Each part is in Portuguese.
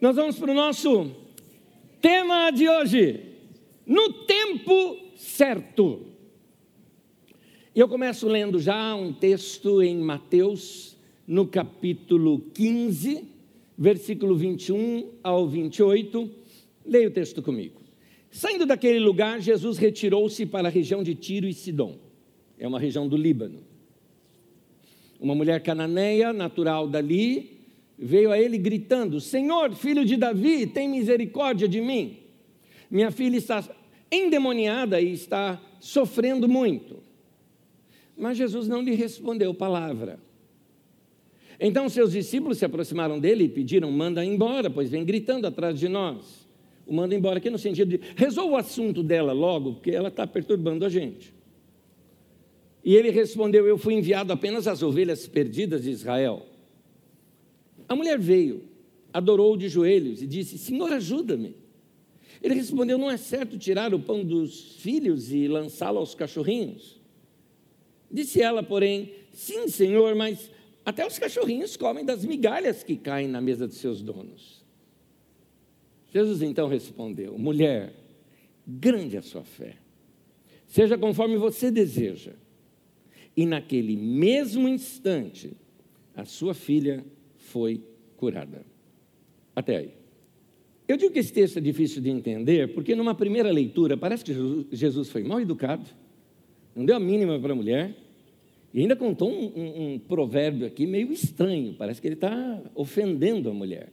Nós vamos para o nosso tema de hoje. No tempo certo. Eu começo lendo já um texto em Mateus, no capítulo 15, versículo 21 ao 28. Leia o texto comigo. Saindo daquele lugar, Jesus retirou-se para a região de Tiro e Sidom. É uma região do Líbano. Uma mulher cananeia, natural dali, veio a ele gritando: Senhor, filho de Davi, tem misericórdia de mim. Minha filha está endemoniada e está sofrendo muito. Mas Jesus não lhe respondeu palavra. Então seus discípulos se aproximaram dele e pediram: manda embora, pois vem gritando atrás de nós. O manda embora aqui no sentido de resolva o assunto dela logo, porque ela está perturbando a gente. E ele respondeu: Eu fui enviado apenas às ovelhas perdidas de Israel. A mulher veio, adorou de joelhos e disse: Senhor, ajuda-me. Ele respondeu: Não é certo tirar o pão dos filhos e lançá-lo aos cachorrinhos? Disse ela, porém: Sim, senhor, mas até os cachorrinhos comem das migalhas que caem na mesa de seus donos. Jesus então respondeu: Mulher, grande a sua fé, seja conforme você deseja. E naquele mesmo instante, a sua filha foi curada. Até aí. Eu digo que esse texto é difícil de entender, porque numa primeira leitura parece que Jesus foi mal educado, não deu a mínima para a mulher, e ainda contou um, um, um provérbio aqui meio estranho, parece que ele está ofendendo a mulher.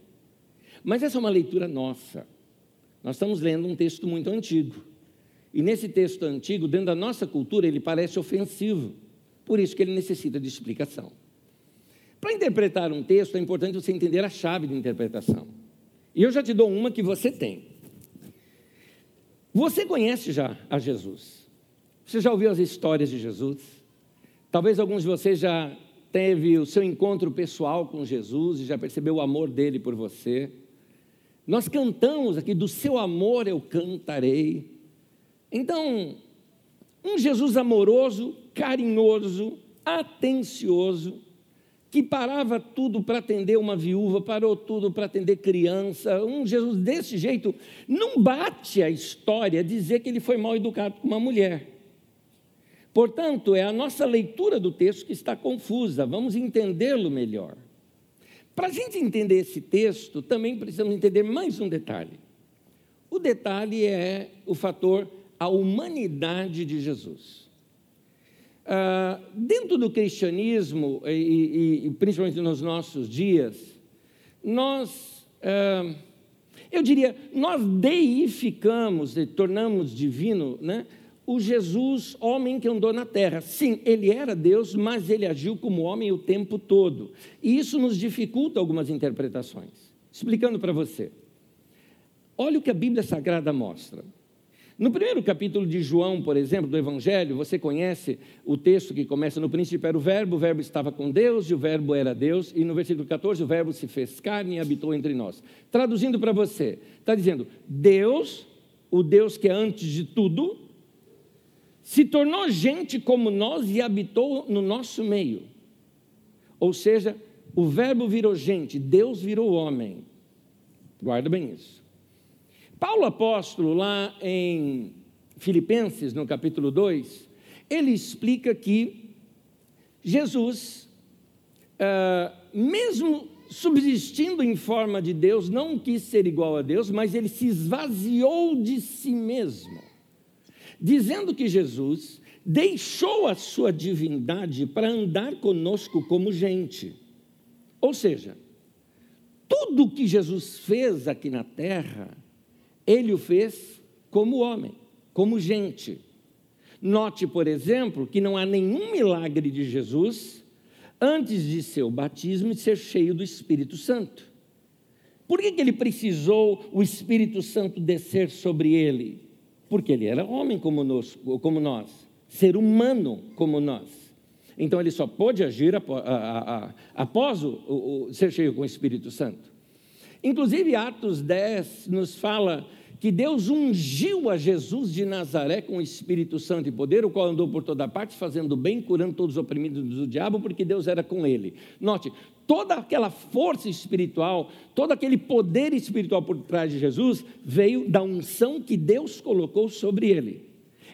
Mas essa é uma leitura nossa. Nós estamos lendo um texto muito antigo. E nesse texto antigo, dentro da nossa cultura, ele parece ofensivo. Por isso que ele necessita de explicação. Para interpretar um texto, é importante você entender a chave de interpretação. E eu já te dou uma que você tem. Você conhece já a Jesus. Você já ouviu as histórias de Jesus? Talvez alguns de vocês já teve o seu encontro pessoal com Jesus e já percebeu o amor dele por você. Nós cantamos aqui do seu amor eu cantarei. Então, um Jesus amoroso, carinhoso, atencioso, que parava tudo para atender uma viúva, parou tudo para atender criança. Um Jesus desse jeito não bate a história dizer que ele foi mal educado com uma mulher. Portanto, é a nossa leitura do texto que está confusa, vamos entendê-lo melhor. Para a gente entender esse texto, também precisamos entender mais um detalhe. O detalhe é o fator a humanidade de Jesus. Ah, dentro do cristianismo, e, e, e, principalmente nos nossos dias, nós, ah, eu diria, nós deificamos e tornamos divino né, o Jesus, homem que andou na terra. Sim, ele era Deus, mas ele agiu como homem o tempo todo. E isso nos dificulta algumas interpretações. Explicando para você. Olha o que a Bíblia Sagrada mostra. No primeiro capítulo de João, por exemplo, do Evangelho, você conhece o texto que começa no princípio era o verbo, o verbo estava com Deus e o verbo era Deus, e no versículo 14 o verbo se fez carne e habitou entre nós. Traduzindo para você, está dizendo: Deus, o Deus que é antes de tudo, se tornou gente como nós e habitou no nosso meio. Ou seja, o verbo virou gente, Deus virou homem. Guarda bem isso. Paulo apóstolo, lá em Filipenses, no capítulo 2, ele explica que Jesus, uh, mesmo subsistindo em forma de Deus, não quis ser igual a Deus, mas ele se esvaziou de si mesmo, dizendo que Jesus deixou a sua divindade para andar conosco como gente. Ou seja, tudo que Jesus fez aqui na terra, ele o fez como homem, como gente. Note, por exemplo, que não há nenhum milagre de Jesus antes de seu batismo e ser cheio do Espírito Santo. Por que, que ele precisou o Espírito Santo descer sobre ele? Porque ele era homem como nós, como nós ser humano como nós. Então ele só pôde agir após o, o, ser cheio com o Espírito Santo. Inclusive, Atos 10 nos fala que Deus ungiu a Jesus de Nazaré com o Espírito Santo e poder, o qual andou por toda parte fazendo bem, curando todos os oprimidos do diabo, porque Deus era com ele. Note, toda aquela força espiritual, todo aquele poder espiritual por trás de Jesus veio da unção que Deus colocou sobre ele.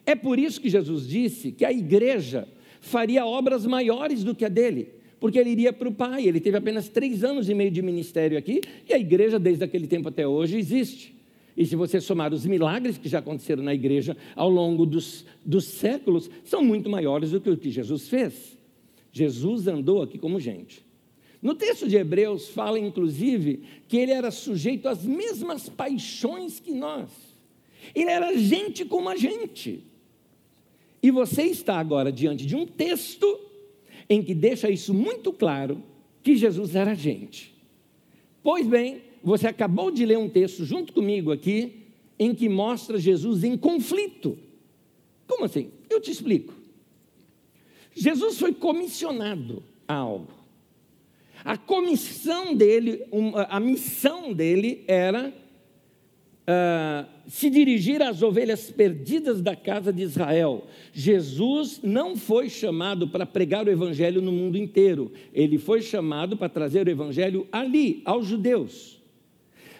É por isso que Jesus disse que a igreja faria obras maiores do que a dele, porque ele iria para o Pai. Ele teve apenas três anos e meio de ministério aqui, e a igreja, desde aquele tempo até hoje, existe. E se você somar os milagres que já aconteceram na igreja ao longo dos, dos séculos, são muito maiores do que o que Jesus fez. Jesus andou aqui como gente. No texto de Hebreus fala, inclusive, que ele era sujeito às mesmas paixões que nós. Ele era gente como a gente. E você está agora diante de um texto em que deixa isso muito claro que Jesus era gente. Pois bem, você acabou de ler um texto junto comigo aqui em que mostra Jesus em conflito. Como assim? Eu te explico. Jesus foi comissionado a algo. A comissão dele, a missão dele era uh, se dirigir às ovelhas perdidas da casa de Israel. Jesus não foi chamado para pregar o evangelho no mundo inteiro, ele foi chamado para trazer o evangelho ali, aos judeus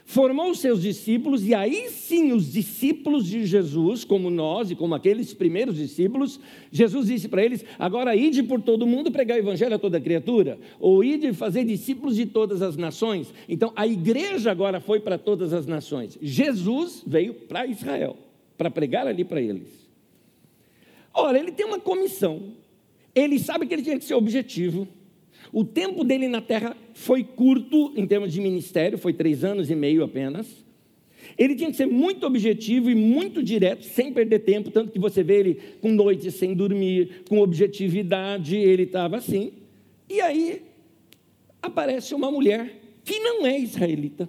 formou seus discípulos, e aí sim os discípulos de Jesus, como nós e como aqueles primeiros discípulos, Jesus disse para eles: agora ide por todo mundo pregar o evangelho a toda criatura, ou ide fazer discípulos de todas as nações. Então a igreja agora foi para todas as nações. Jesus veio para Israel, para pregar ali para eles. Ora, ele tem uma comissão, ele sabe que ele tinha que ser objetivo, o tempo dele na terra foi curto em termos de ministério, foi três anos e meio apenas. Ele tinha que ser muito objetivo e muito direto, sem perder tempo, tanto que você vê ele com noites sem dormir, com objetividade, ele estava assim. E aí aparece uma mulher que não é israelita,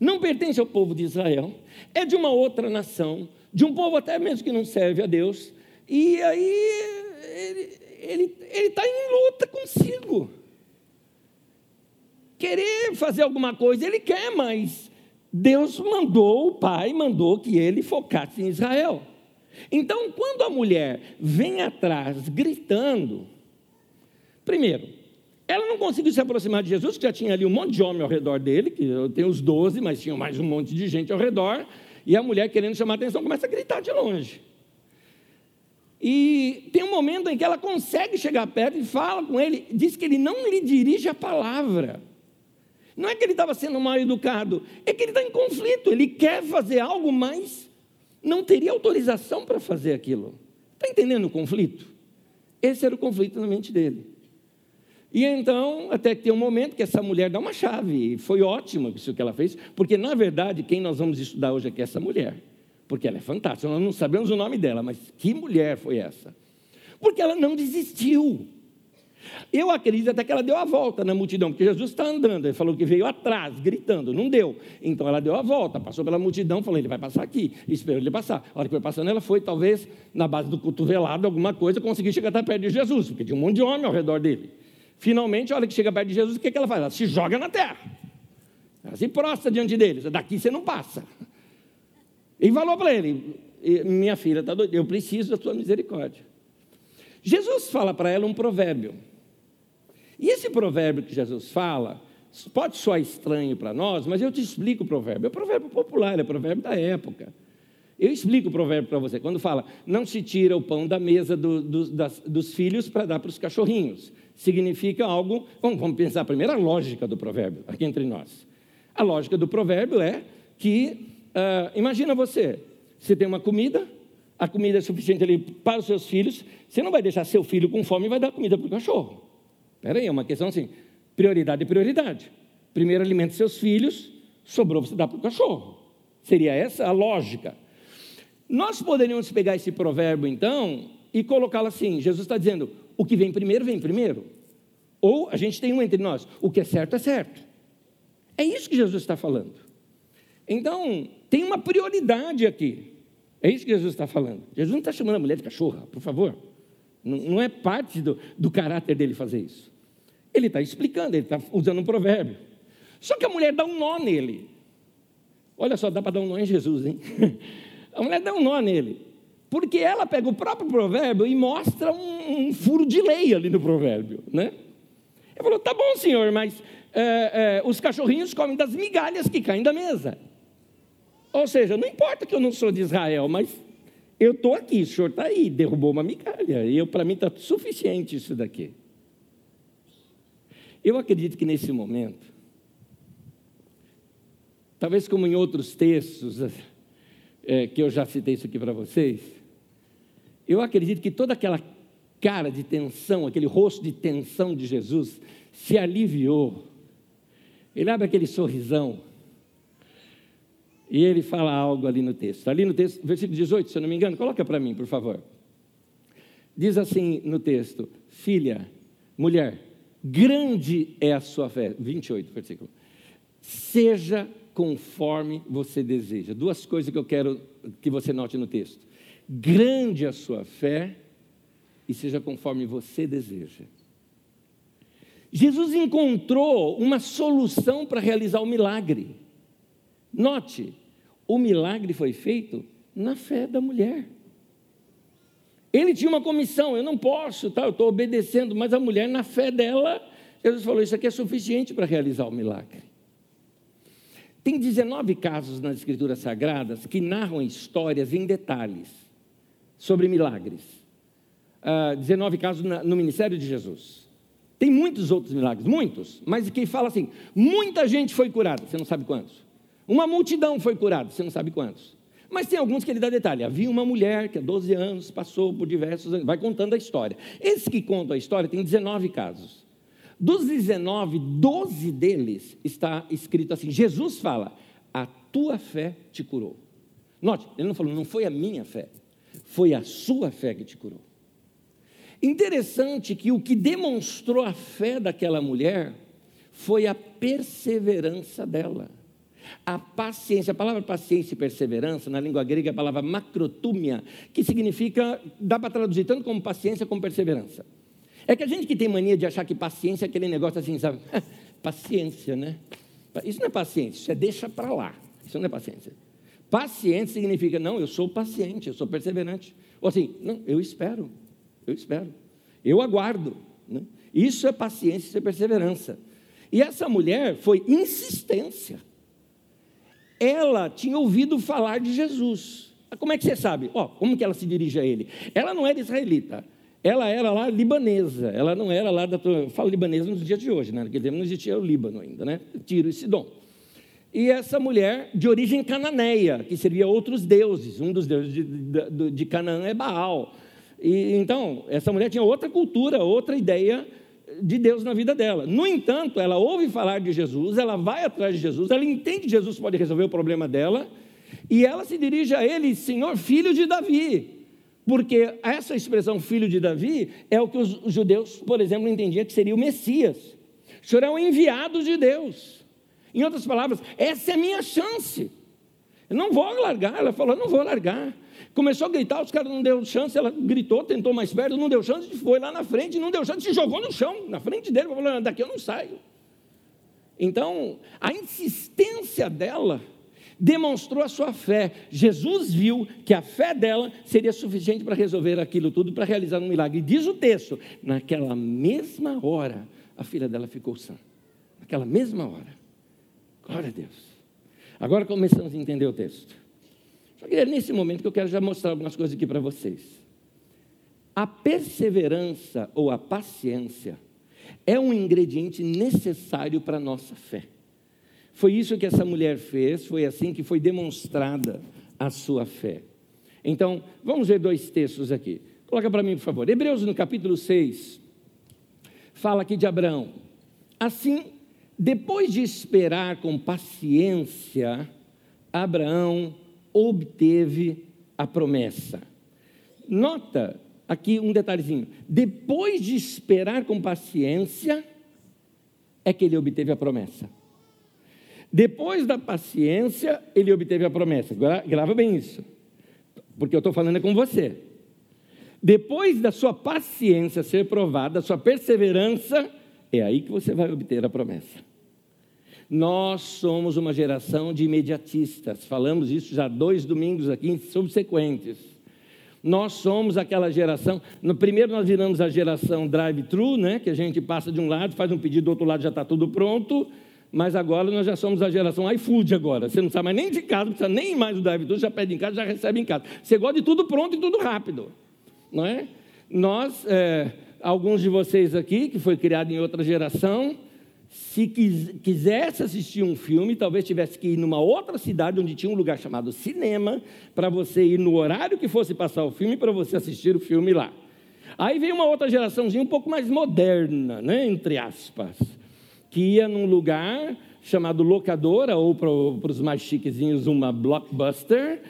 não pertence ao povo de Israel, é de uma outra nação, de um povo até mesmo que não serve a Deus, e aí ele está em luta consigo querer fazer alguma coisa, ele quer, mas Deus mandou, o pai mandou que ele focasse em Israel. Então, quando a mulher vem atrás gritando, primeiro, ela não conseguiu se aproximar de Jesus, que já tinha ali um monte de homem ao redor dele, que eu tenho os doze, mas tinha mais um monte de gente ao redor, e a mulher, querendo chamar atenção, começa a gritar de longe. E tem um momento em que ela consegue chegar perto e fala com ele, diz que ele não lhe dirige a palavra. Não é que ele estava sendo mal educado, é que ele está em conflito, ele quer fazer algo, mas não teria autorização para fazer aquilo. Está entendendo o conflito? Esse era o conflito na mente dele. E então, até que tem um momento que essa mulher dá uma chave, e foi ótimo isso que ela fez, porque na verdade quem nós vamos estudar hoje aqui é essa mulher, porque ela é fantástica, nós não sabemos o nome dela, mas que mulher foi essa? Porque ela não desistiu. Eu acredito até que ela deu a volta na multidão, porque Jesus está andando. Ele falou que veio atrás, gritando, não deu. Então ela deu a volta, passou pela multidão, falou: ele vai passar aqui. Esperou ele passar. A hora que foi passando, ela foi, talvez, na base do cotovelado, alguma coisa, conseguir chegar até perto de Jesus, porque tinha um monte de homem ao redor dele. Finalmente, a hora que chega perto de Jesus, o que, que ela faz? Ela se joga na terra. Ela se prostra diante dele. Daqui você não passa. E falou para ele: Minha filha está doida, eu preciso da tua misericórdia. Jesus fala para ela um provérbio. E esse provérbio que Jesus fala, pode soar estranho para nós, mas eu te explico o provérbio. É um provérbio popular, é um provérbio da época. Eu explico o provérbio para você. Quando fala, não se tira o pão da mesa do, do, das, dos filhos para dar para os cachorrinhos. Significa algo. Vamos, vamos pensar primeiro a lógica do provérbio, aqui entre nós. A lógica do provérbio é que, uh, imagina você, você tem uma comida, a comida é suficiente ali para os seus filhos, você não vai deixar seu filho com fome e vai dar comida para o cachorro. Espera aí, é uma questão assim, prioridade é prioridade. Primeiro alimente seus filhos, sobrou você dá para o cachorro. Seria essa a lógica. Nós poderíamos pegar esse provérbio, então, e colocá-lo assim: Jesus está dizendo, o que vem primeiro, vem primeiro. Ou a gente tem um entre nós, o que é certo é certo. É isso que Jesus está falando. Então, tem uma prioridade aqui. É isso que Jesus está falando. Jesus não está chamando a mulher de cachorra, por favor. Não, não é parte do, do caráter dele fazer isso. Ele está explicando, ele está usando um provérbio. Só que a mulher dá um nó nele. Olha só, dá para dar um nó em Jesus, hein? A mulher dá um nó nele. Porque ela pega o próprio provérbio e mostra um, um furo de lei ali no provérbio, né? Ele falou: tá bom, senhor, mas é, é, os cachorrinhos comem das migalhas que caem da mesa. Ou seja, não importa que eu não sou de Israel, mas eu estou aqui, o senhor está aí, derrubou uma migalha, e para mim está suficiente isso daqui. Eu acredito que nesse momento, talvez como em outros textos é, que eu já citei isso aqui para vocês, eu acredito que toda aquela cara de tensão, aquele rosto de tensão de Jesus se aliviou. Ele abre aquele sorrisão e ele fala algo ali no texto. Ali no texto, versículo 18, se eu não me engano, coloca para mim, por favor. Diz assim no texto: Filha, mulher, grande é a sua fé. 28, versículo. Seja conforme você deseja. Duas coisas que eu quero que você note no texto. Grande a sua fé e seja conforme você deseja. Jesus encontrou uma solução para realizar o milagre. Note, o milagre foi feito na fé da mulher. Ele tinha uma comissão, eu não posso, tá, eu estou obedecendo, mas a mulher, na fé dela, Jesus falou: Isso aqui é suficiente para realizar o milagre. Tem 19 casos nas Escrituras Sagradas que narram histórias em detalhes sobre milagres. Uh, ah, 19 casos na, no ministério de Jesus. Tem muitos outros milagres, muitos, mas que fala assim: muita gente foi curada, você não sabe quantos. Uma multidão foi curada, você não sabe quantos. Mas tem alguns que ele dá detalhe. Havia uma mulher que há 12 anos passou por diversos vai contando a história. Esse que conta a história tem 19 casos. Dos 19, 12 deles está escrito assim: Jesus fala, a tua fé te curou. Note, ele não falou, não foi a minha fé, foi a sua fé que te curou. Interessante que o que demonstrou a fé daquela mulher foi a perseverança dela. A paciência, a palavra paciência e perseverança, na língua grega, é a palavra macrotúmia, que significa, dá para traduzir tanto como paciência como perseverança. É que a gente que tem mania de achar que paciência é aquele negócio assim, sabe? paciência, né? Isso não é paciência, isso é deixa para lá. Isso não é paciência. Paciência significa, não, eu sou paciente, eu sou perseverante. Ou assim, não, eu espero, eu espero, eu aguardo. Né? Isso é paciência, isso é perseverança. E essa mulher foi insistência ela tinha ouvido falar de Jesus. Como é que você sabe? Ó, como que ela se dirige a ele? Ela não era israelita, ela era lá libanesa, ela não era lá da. Falo libanesa nos dias de hoje, né? Naquele tempo não existia o Líbano ainda, né? Tiro e Sidom. E essa mulher de origem cananeia, que servia outros deuses, um dos deuses de, de, de Canaã é Baal. E, então, essa mulher tinha outra cultura, outra ideia de Deus na vida dela. No entanto, ela ouve falar de Jesus, ela vai atrás de Jesus, ela entende que Jesus pode resolver o problema dela, e ela se dirige a ele, Senhor, filho de Davi. Porque essa expressão filho de Davi é o que os judeus, por exemplo, entendiam que seria o Messias. O Senhor é o enviado de Deus. Em outras palavras, essa é a minha chance. Eu não vou largar. Ela falou: não vou largar. Começou a gritar, os caras não deu chance, ela gritou, tentou mais perto, não deu chance, foi lá na frente, não deu chance, se jogou no chão, na frente dele, falou, daqui eu não saio. Então, a insistência dela demonstrou a sua fé. Jesus viu que a fé dela seria suficiente para resolver aquilo tudo, para realizar um milagre. E diz o texto: naquela mesma hora, a filha dela ficou sã. Naquela mesma hora. Glória a Deus. Agora começamos a entender o texto. Só que é nesse momento que eu quero já mostrar algumas coisas aqui para vocês. A perseverança ou a paciência é um ingrediente necessário para a nossa fé. Foi isso que essa mulher fez, foi assim que foi demonstrada a sua fé. Então, vamos ver dois textos aqui. Coloca para mim, por favor. Hebreus, no capítulo 6, fala aqui de Abraão. Assim, depois de esperar com paciência, Abraão obteve a promessa. Nota aqui um detalhezinho: depois de esperar com paciência, é que ele obteve a promessa. Depois da paciência, ele obteve a promessa. Grava bem isso, porque eu estou falando é com você. Depois da sua paciência ser provada, da sua perseverança, é aí que você vai obter a promessa. Nós somos uma geração de imediatistas. Falamos isso já dois domingos aqui subsequentes. Nós somos aquela geração. No primeiro nós viramos a geração drive-thru, né? Que a gente passa de um lado, faz um pedido do outro lado já está tudo pronto. Mas agora nós já somos a geração iFood agora. Você não sabe mais nem de casa, não precisa nem mais do drive-thru, já pede em casa, já recebe em casa. Você gosta de tudo pronto e tudo rápido, não é? Nós, é, alguns de vocês aqui, que foi criado em outra geração, se quisesse assistir um filme, talvez tivesse que ir numa outra cidade onde tinha um lugar chamado cinema, para você ir no horário que fosse passar o filme, para você assistir o filme lá. Aí veio uma outra geraçãozinha um pouco mais moderna, né, entre aspas, que ia num lugar chamado locadora, ou para os mais chiquezinhos, uma blockbuster,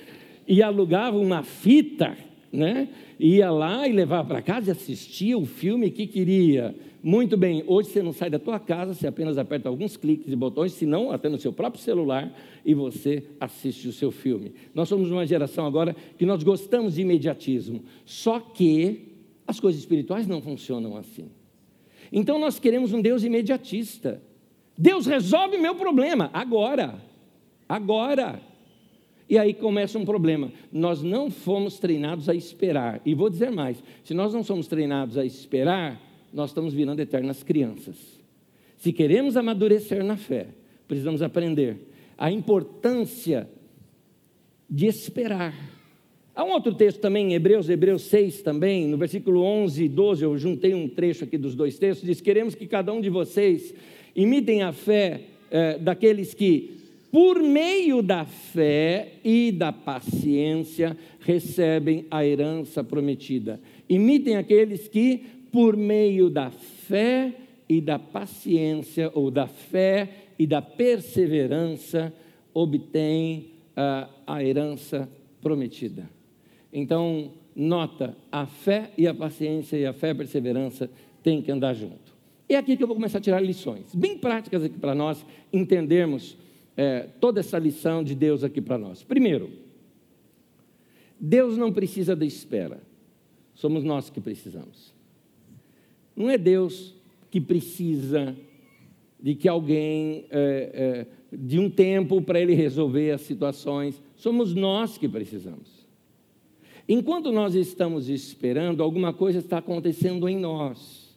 e alugava uma fita, né, ia lá e levava para casa e assistia o filme que queria muito bem, hoje você não sai da tua casa, você apenas aperta alguns cliques e botões, se não, até no seu próprio celular, e você assiste o seu filme. Nós somos uma geração agora que nós gostamos de imediatismo, só que as coisas espirituais não funcionam assim. Então nós queremos um Deus imediatista. Deus resolve meu problema agora. Agora. E aí começa um problema. Nós não fomos treinados a esperar. E vou dizer mais: se nós não somos treinados a esperar, nós estamos virando eternas crianças. Se queremos amadurecer na fé, precisamos aprender a importância de esperar. Há um outro texto também, em Hebreus, Hebreus 6 também, no versículo 11 e 12, eu juntei um trecho aqui dos dois textos, diz: Queremos que cada um de vocês imitem a fé é, daqueles que, por meio da fé e da paciência, recebem a herança prometida. Imitem aqueles que, por meio da fé e da paciência, ou da fé e da perseverança, obtém uh, a herança prometida. Então, nota, a fé e a paciência e a fé e a perseverança têm que andar junto. É aqui que eu vou começar a tirar lições, bem práticas aqui para nós entendermos é, toda essa lição de Deus aqui para nós. Primeiro, Deus não precisa da espera, somos nós que precisamos. Não é Deus que precisa de que alguém, é, é, de um tempo para ele resolver as situações. Somos nós que precisamos. Enquanto nós estamos esperando, alguma coisa está acontecendo em nós.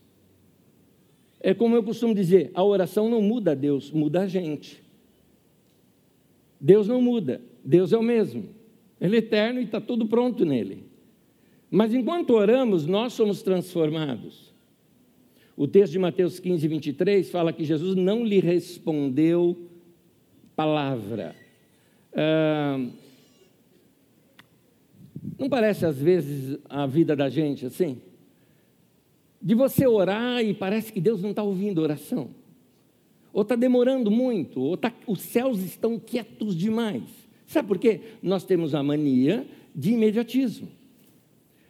É como eu costumo dizer: a oração não muda Deus, muda a gente. Deus não muda, Deus é o mesmo. Ele é eterno e está tudo pronto nele. Mas enquanto oramos, nós somos transformados. O texto de Mateus 15, 23 fala que Jesus não lhe respondeu palavra. Ah, não parece às vezes a vida da gente assim? De você orar e parece que Deus não está ouvindo a oração. Ou está demorando muito, ou tá, os céus estão quietos demais. Sabe por quê? Nós temos a mania de imediatismo.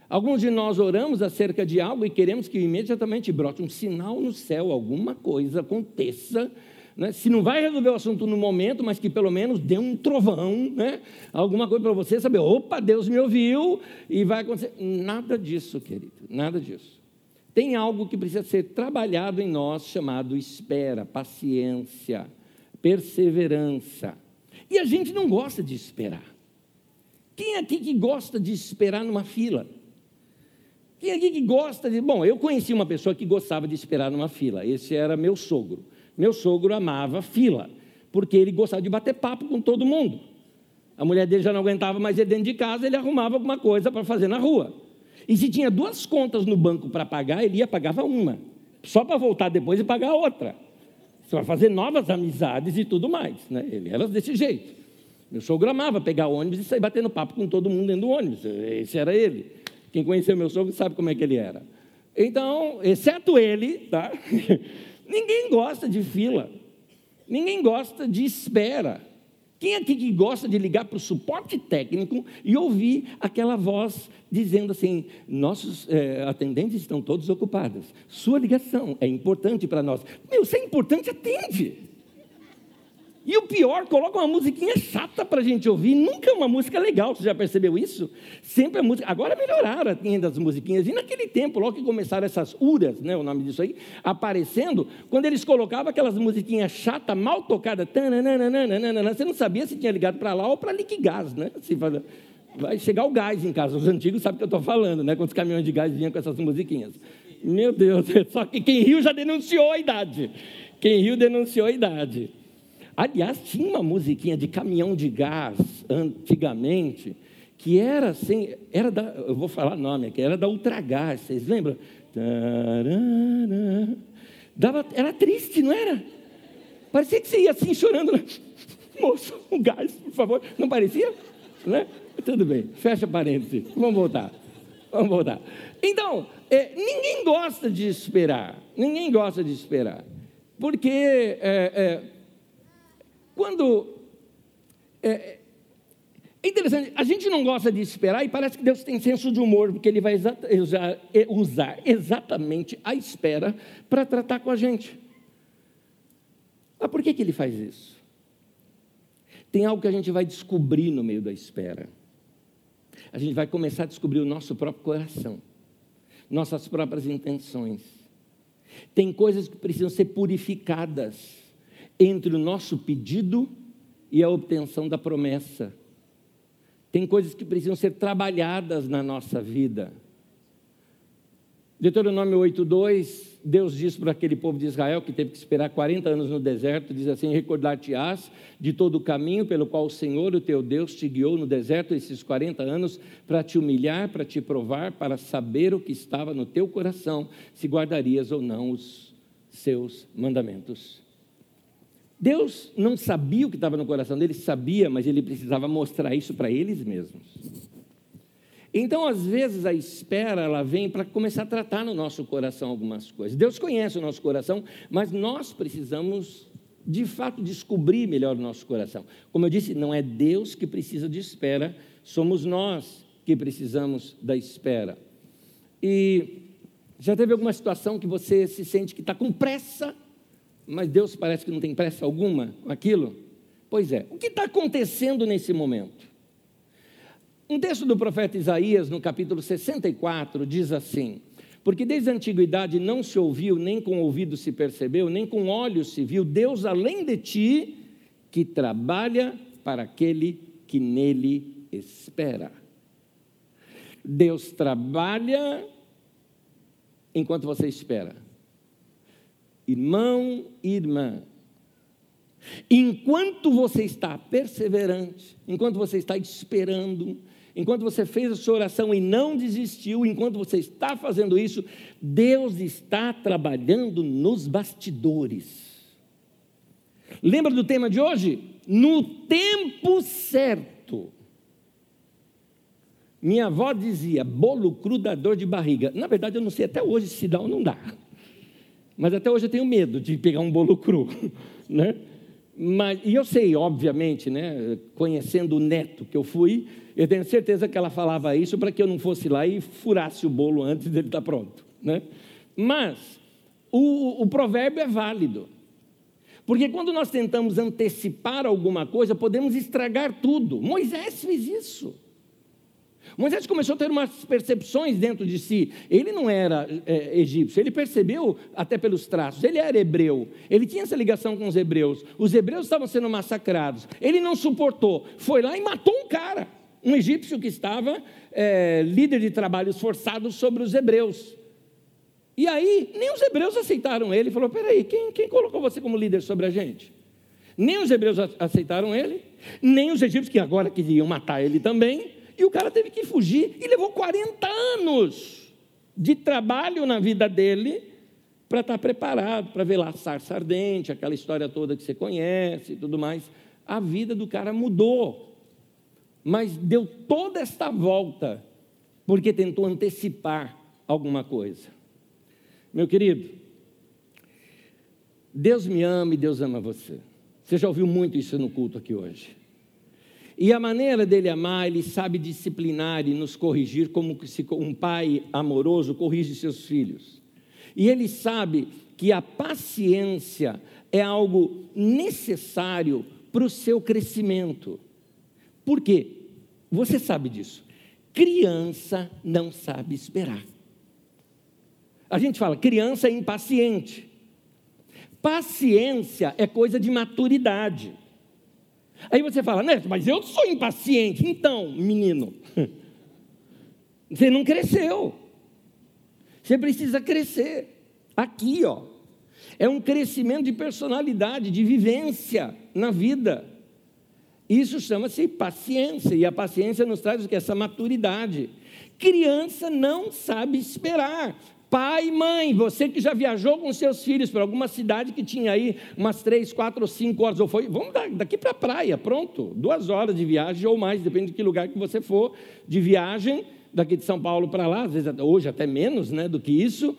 Alguns de nós oramos acerca de algo e queremos que imediatamente brote um sinal no céu, alguma coisa aconteça. Né? Se não vai resolver o assunto no momento, mas que pelo menos dê um trovão, né? alguma coisa para você saber, opa, Deus me ouviu e vai acontecer. Nada disso, querido, nada disso. Tem algo que precisa ser trabalhado em nós chamado espera, paciência, perseverança. E a gente não gosta de esperar. Quem é aqui que gosta de esperar numa fila? Quem aqui que gosta de. Bom, eu conheci uma pessoa que gostava de esperar numa fila. Esse era meu sogro. Meu sogro amava fila, porque ele gostava de bater papo com todo mundo. A mulher dele já não aguentava mais ir dentro de casa, ele arrumava alguma coisa para fazer na rua. E se tinha duas contas no banco para pagar, ele ia pagava uma, só para voltar depois e pagar outra. Para fazer novas amizades e tudo mais. Né? Ele era desse jeito. Meu sogro amava pegar ônibus e sair batendo papo com todo mundo dentro do ônibus. Esse era ele. Quem conheceu meu sogro sabe como é que ele era. Então, exceto ele, tá? Ninguém gosta de fila. Ninguém gosta de espera. Quem aqui que gosta de ligar para o suporte técnico e ouvir aquela voz dizendo assim: nossos é, atendentes estão todos ocupados, sua ligação é importante para nós. Meu, se é importante, atende. E o pior, coloca uma musiquinha chata para a gente ouvir. Nunca é uma música legal, você já percebeu isso? Sempre a música. Agora melhoraram ainda as musiquinhas. E naquele tempo, logo que começaram essas uras, né, o nome disso aí, aparecendo, quando eles colocavam aquelas musiquinhas chatas, mal tocadas, você não sabia se tinha ligado para lá ou para liquigás, né? Vai chegar o gás em casa. Os antigos sabem o que eu estou falando, né? Quando os caminhões de gás vinham com essas musiquinhas. Meu Deus, só que quem riu já denunciou a idade. Quem riu denunciou a idade. Aliás, tinha uma musiquinha de caminhão de gás antigamente, que era assim, era da, eu vou falar o nome aqui, era da Ultragás, vocês lembram? Dava, era triste, não era? Parecia que você ia assim chorando. Né? Moço, um gás, por favor. Não parecia? Né? Tudo bem, fecha parênteses. Vamos voltar. Vamos voltar. Então, é, ninguém gosta de esperar. Ninguém gosta de esperar. Porque é, é, quando. É, é, interessante, a gente não gosta de esperar e parece que Deus tem senso de humor, porque Ele vai usar, usar exatamente a espera para tratar com a gente. Mas por que, que Ele faz isso? Tem algo que a gente vai descobrir no meio da espera. A gente vai começar a descobrir o nosso próprio coração, nossas próprias intenções. Tem coisas que precisam ser purificadas entre o nosso pedido e a obtenção da promessa. Tem coisas que precisam ser trabalhadas na nossa vida. Deuteronômio 8,2, Deus diz para aquele povo de Israel que teve que esperar 40 anos no deserto: diz assim: Recordar-te-ás de todo o caminho pelo qual o Senhor, o teu Deus, te guiou no deserto esses 40 anos para te humilhar, para te provar, para saber o que estava no teu coração, se guardarias ou não os seus mandamentos. Deus não sabia o que estava no coração dele, sabia, mas ele precisava mostrar isso para eles mesmos. Então, às vezes, a espera ela vem para começar a tratar no nosso coração algumas coisas. Deus conhece o nosso coração, mas nós precisamos, de fato, descobrir melhor o nosso coração. Como eu disse, não é Deus que precisa de espera, somos nós que precisamos da espera. E já teve alguma situação que você se sente que está com pressa mas Deus parece que não tem pressa alguma com aquilo? Pois é, o que está acontecendo nesse momento? Um texto do profeta Isaías, no capítulo 64, diz assim: Porque desde a antiguidade não se ouviu, nem com ouvido se percebeu, nem com olhos se viu, Deus além de ti, que trabalha para aquele que nele espera. Deus trabalha enquanto você espera irmão e irmã, enquanto você está perseverante, enquanto você está esperando, enquanto você fez a sua oração e não desistiu, enquanto você está fazendo isso, Deus está trabalhando nos bastidores. Lembra do tema de hoje? No tempo certo. Minha avó dizia: bolo cru dá dor de barriga. Na verdade, eu não sei até hoje se dá ou não dá. Mas até hoje eu tenho medo de pegar um bolo cru, né? Mas, e eu sei, obviamente, né, conhecendo o neto que eu fui, eu tenho certeza que ela falava isso para que eu não fosse lá e furasse o bolo antes dele estar pronto. Né? Mas o, o provérbio é válido. Porque quando nós tentamos antecipar alguma coisa, podemos estragar tudo. Moisés fez isso. Moisés começou a ter umas percepções dentro de si. Ele não era é, egípcio, ele percebeu até pelos traços, ele era hebreu, ele tinha essa ligação com os hebreus. Os hebreus estavam sendo massacrados. Ele não suportou, foi lá e matou um cara, um egípcio que estava é, líder de trabalhos forçados sobre os hebreus. E aí, nem os hebreus aceitaram ele. Falou: peraí, quem, quem colocou você como líder sobre a gente? Nem os hebreus aceitaram ele, nem os egípcios, que agora queriam matar ele também, e o cara teve que fugir e levou 40 anos de trabalho na vida dele para estar tá preparado, para ver lá sarça ardente, aquela história toda que você conhece e tudo mais. A vida do cara mudou, mas deu toda esta volta porque tentou antecipar alguma coisa. Meu querido, Deus me ama e Deus ama você. Você já ouviu muito isso no culto aqui hoje. E a maneira dele amar, ele sabe disciplinar e nos corrigir como um pai amoroso corrige seus filhos. E ele sabe que a paciência é algo necessário para o seu crescimento. Por quê? Você sabe disso. Criança não sabe esperar. A gente fala, criança é impaciente. Paciência é coisa de maturidade. Aí você fala, Neto, mas eu sou impaciente. Então, menino, você não cresceu. Você precisa crescer. Aqui, ó. É um crescimento de personalidade, de vivência na vida. Isso chama-se paciência, e a paciência nos traz o que? Essa maturidade. Criança não sabe esperar. Pai e mãe, você que já viajou com seus filhos para alguma cidade que tinha aí umas três, quatro ou cinco horas, ou foi, vamos daqui para a praia, pronto, duas horas de viagem ou mais, depende de que lugar que você for de viagem, daqui de São Paulo para lá, às vezes hoje até menos né, do que isso,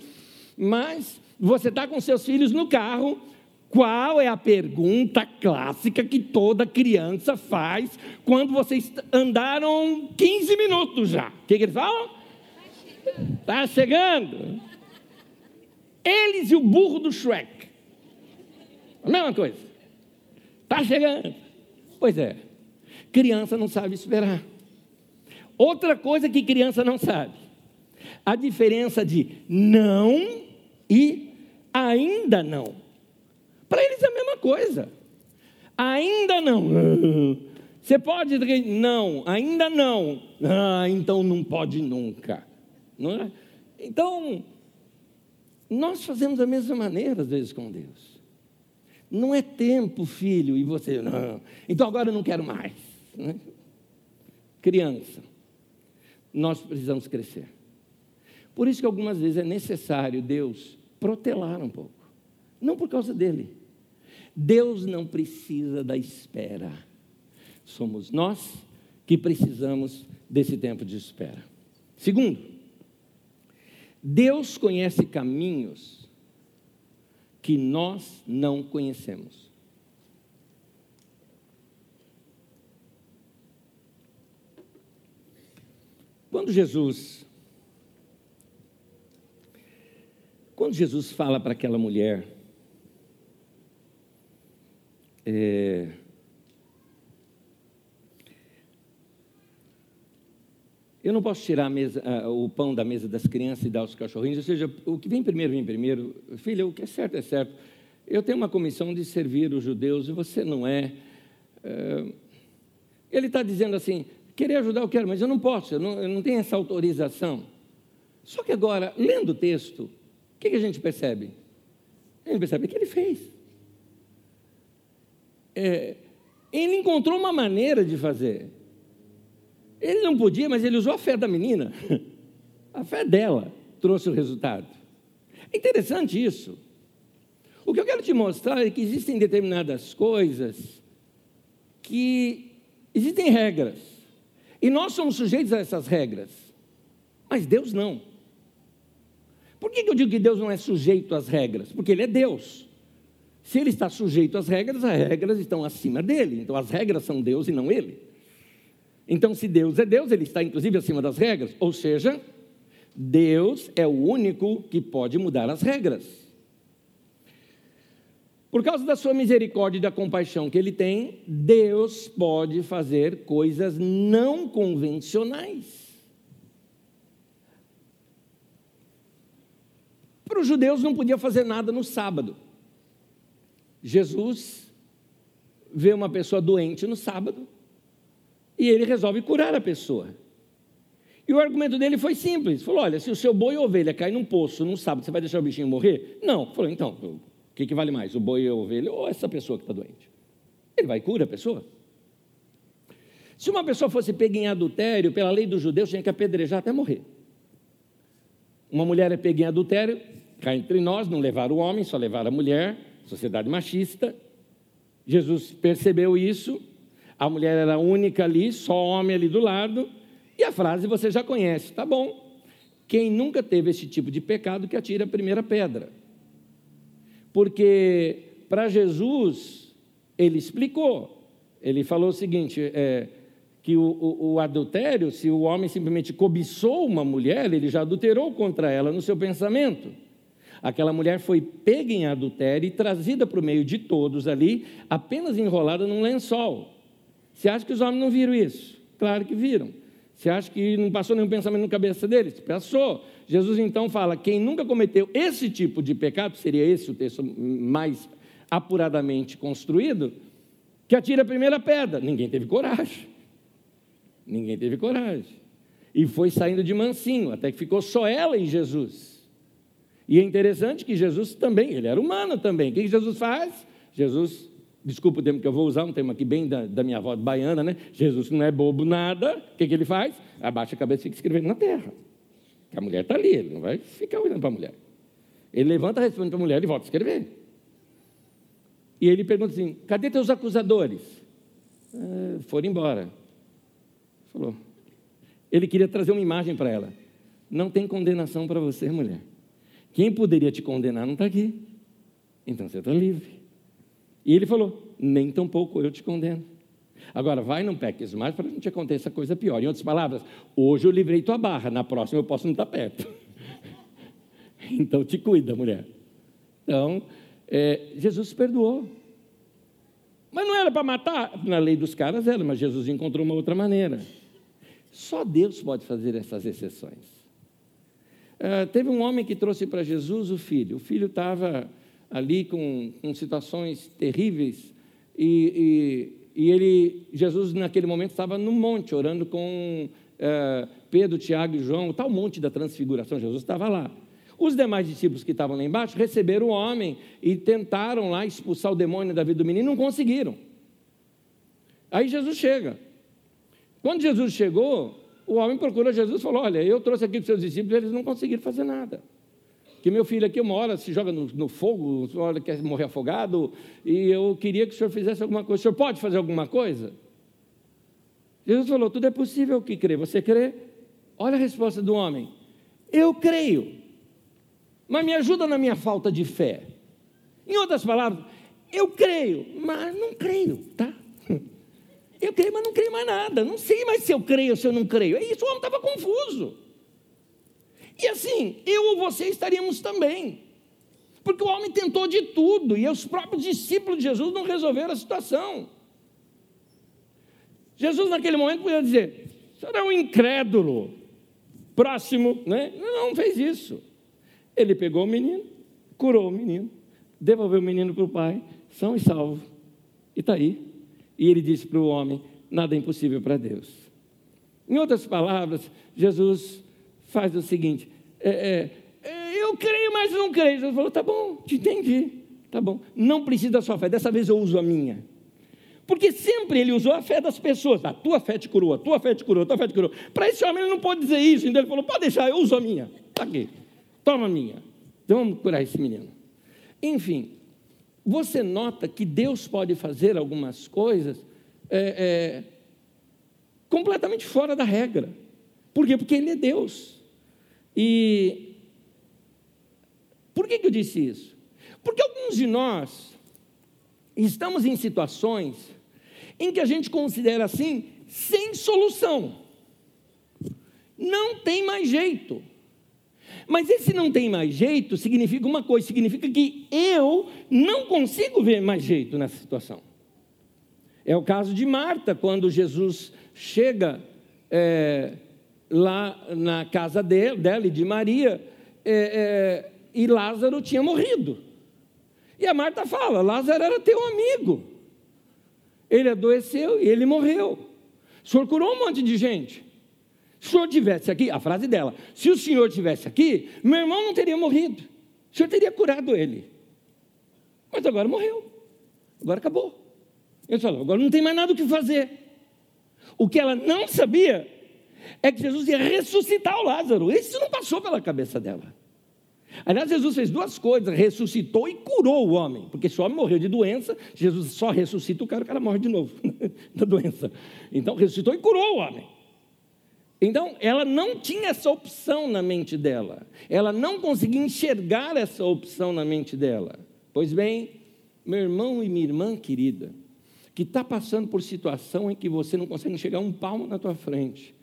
mas você está com seus filhos no carro, qual é a pergunta clássica que toda criança faz quando vocês andaram 15 minutos já? O que, que eles falam? Está chegando. Eles e o burro do Shrek. A mesma coisa. Está chegando. Pois é. Criança não sabe esperar. Outra coisa que criança não sabe. A diferença de não e ainda não. Para eles é a mesma coisa. Ainda não. Você pode dizer não, ainda não. Ah, então não pode nunca. Não é? Então, nós fazemos da mesma maneira às vezes com Deus. Não é tempo, filho, e você, não. Então agora eu não quero mais. Né? Criança, nós precisamos crescer. Por isso que algumas vezes é necessário Deus protelar um pouco. Não por causa dele. Deus não precisa da espera. Somos nós que precisamos desse tempo de espera. Segundo, Deus conhece caminhos que nós não conhecemos. Quando Jesus Quando Jesus fala para aquela mulher, é, eu não posso tirar mesa, o pão da mesa das crianças e dar aos cachorrinhos, ou seja, o que vem primeiro, vem primeiro. Filha, o que é certo é certo. Eu tenho uma comissão de servir os judeus e você não é. é ele está dizendo assim: querer ajudar eu quero, mas eu não posso, eu não, eu não tenho essa autorização. Só que agora, lendo o texto, o que, que a gente percebe? A gente percebe que ele fez. É, ele encontrou uma maneira de fazer. Ele não podia, mas ele usou a fé da menina. A fé dela trouxe o resultado. É interessante isso. O que eu quero te mostrar é que existem determinadas coisas que existem regras. E nós somos sujeitos a essas regras. Mas Deus não. Por que eu digo que Deus não é sujeito às regras? Porque Ele é Deus. Se Ele está sujeito às regras, as regras estão acima dele. Então as regras são Deus e não Ele. Então, se Deus é Deus, Ele está inclusive acima das regras. Ou seja, Deus é o único que pode mudar as regras. Por causa da sua misericórdia e da compaixão que Ele tem, Deus pode fazer coisas não convencionais. Para os judeus não podia fazer nada no sábado. Jesus vê uma pessoa doente no sábado e ele resolve curar a pessoa. E o argumento dele foi simples: falou, olha, se o seu boi ou ovelha cai num poço num sábado, você vai deixar o bichinho morrer? Não. Falou, então, o que, que vale mais, o boi ou a ovelha ou essa pessoa que está doente? Ele vai e cura a pessoa. Se uma pessoa fosse pega em adultério, pela lei dos judeus, tinha que apedrejar até morrer. Uma mulher é pega em adultério, cá entre nós, não levar o homem, só levar a mulher, sociedade machista. Jesus percebeu isso, a mulher era única ali, só homem ali do lado, e a frase você já conhece, tá bom. Quem nunca teve esse tipo de pecado que atira a primeira pedra. Porque para Jesus, ele explicou, ele falou o seguinte: é, que o, o, o, adultério, se o homem simplesmente cobiçou uma mulher, ele já adulterou contra ela no seu pensamento. Aquela mulher foi pega em adultério e trazida para o meio de todos ali, apenas enrolada num lençol. Você acha que os homens não viram isso? Claro que viram. Você acha que não passou nenhum pensamento na cabeça deles? Passou. Jesus então fala: quem nunca cometeu esse tipo de pecado, seria esse o texto mais apuradamente construído, que atira a primeira pedra. Ninguém teve coragem. Ninguém teve coragem. E foi saindo de mansinho, até que ficou só ela e Jesus. E é interessante que Jesus também, ele era humano também. O que Jesus faz? Jesus, desculpa o termo que eu vou usar, um termo aqui bem da, da minha avó baiana, né? Jesus não é bobo nada. O que, que ele faz? Abaixa a cabeça e fica escrevendo na terra. Que a mulher está ali, ele não vai ficar olhando para a mulher. Ele levanta, responde para a mulher e volta a escrever. E ele pergunta assim: cadê teus acusadores? Ah, foram embora. Falou. Ele queria trazer uma imagem para ela. Não tem condenação para você, mulher. Quem poderia te condenar não está aqui. Então você está livre. E ele falou: Nem tampouco eu te condeno. Agora, vai, não peques mais para não te aconteça coisa pior. Em outras palavras, hoje eu livrei tua barra, na próxima eu posso não estar tá perto. então te cuida, mulher. Então, é, Jesus perdoou. Mas não era para matar? Na lei dos caras era, mas Jesus encontrou uma outra maneira. Só Deus pode fazer essas exceções. Uh, teve um homem que trouxe para Jesus o filho. O filho estava ali com, com, situações terríveis e, e, e, ele, Jesus naquele momento estava no monte orando com uh, Pedro, Tiago e João, o tal monte da transfiguração. Jesus estava lá. Os demais discípulos que estavam lá embaixo receberam o homem e tentaram lá expulsar o demônio da vida do menino, não conseguiram. Aí Jesus chega. Quando Jesus chegou, o homem procura Jesus e falou: Olha, eu trouxe aqui para os seus discípulos, eles não conseguiram fazer nada. Que meu filho aqui uma hora se joga no, no fogo, uma hora quer morrer afogado, e eu queria que o senhor fizesse alguma coisa. O senhor pode fazer alguma coisa? Jesus falou: Tudo é possível que crê. Você crê? Olha a resposta do homem: Eu creio, mas me ajuda na minha falta de fé. Em outras palavras, eu creio, mas não creio, tá? Eu creio, mas não creio mais nada. Não sei mais se eu creio ou se eu não creio. É isso, o homem estava confuso. E assim, eu ou você estaríamos também. Porque o homem tentou de tudo e os próprios discípulos de Jesus não resolveram a situação. Jesus, naquele momento, podia dizer: o senhor é um incrédulo. Próximo, né? Não, não fez isso. Ele pegou o menino, curou o menino, devolveu o menino para o pai, são e salvo. E está aí. E ele disse para o homem: nada é impossível para Deus. Em outras palavras, Jesus faz o seguinte: é, é, é, eu creio, mas não creio. Jesus falou: tá bom, te entendi, tá bom. Não precisa da sua fé, dessa vez eu uso a minha. Porque sempre ele usou a fé das pessoas. A tua fé te curou, a tua fé te curou, a tua fé te curou. Para esse homem ele não pode dizer isso. Então ele falou: pode deixar, eu uso a minha. Está aqui, toma a minha. Então vamos curar esse menino. Enfim, você nota que Deus pode fazer algumas coisas é, é, completamente fora da regra. Por quê? Porque Ele é Deus. E por que, que eu disse isso? Porque alguns de nós estamos em situações em que a gente considera assim, sem solução. Não tem mais jeito. Mas esse não tem mais jeito significa uma coisa, significa que eu não consigo ver mais jeito nessa situação. É o caso de Marta, quando Jesus chega é, lá na casa dele, dela e de Maria, é, é, e Lázaro tinha morrido. E a Marta fala: Lázaro era teu amigo. Ele adoeceu e ele morreu. O senhor curou um monte de gente. Se o senhor tivesse aqui, a frase dela, se o senhor tivesse aqui, meu irmão não teria morrido. O senhor teria curado ele. Mas agora morreu. Agora acabou. Ele falou: agora não tem mais nada o que fazer. O que ela não sabia é que Jesus ia ressuscitar o Lázaro. Isso não passou pela cabeça dela. Aliás, Jesus fez duas coisas: ressuscitou e curou o homem. Porque se o homem morreu de doença, Jesus só ressuscita o cara, o cara morre de novo da doença. Então, ressuscitou e curou o homem. Então, ela não tinha essa opção na mente dela. Ela não conseguia enxergar essa opção na mente dela. Pois bem, meu irmão e minha irmã querida, que está passando por situação em que você não consegue enxergar um palmo na tua frente,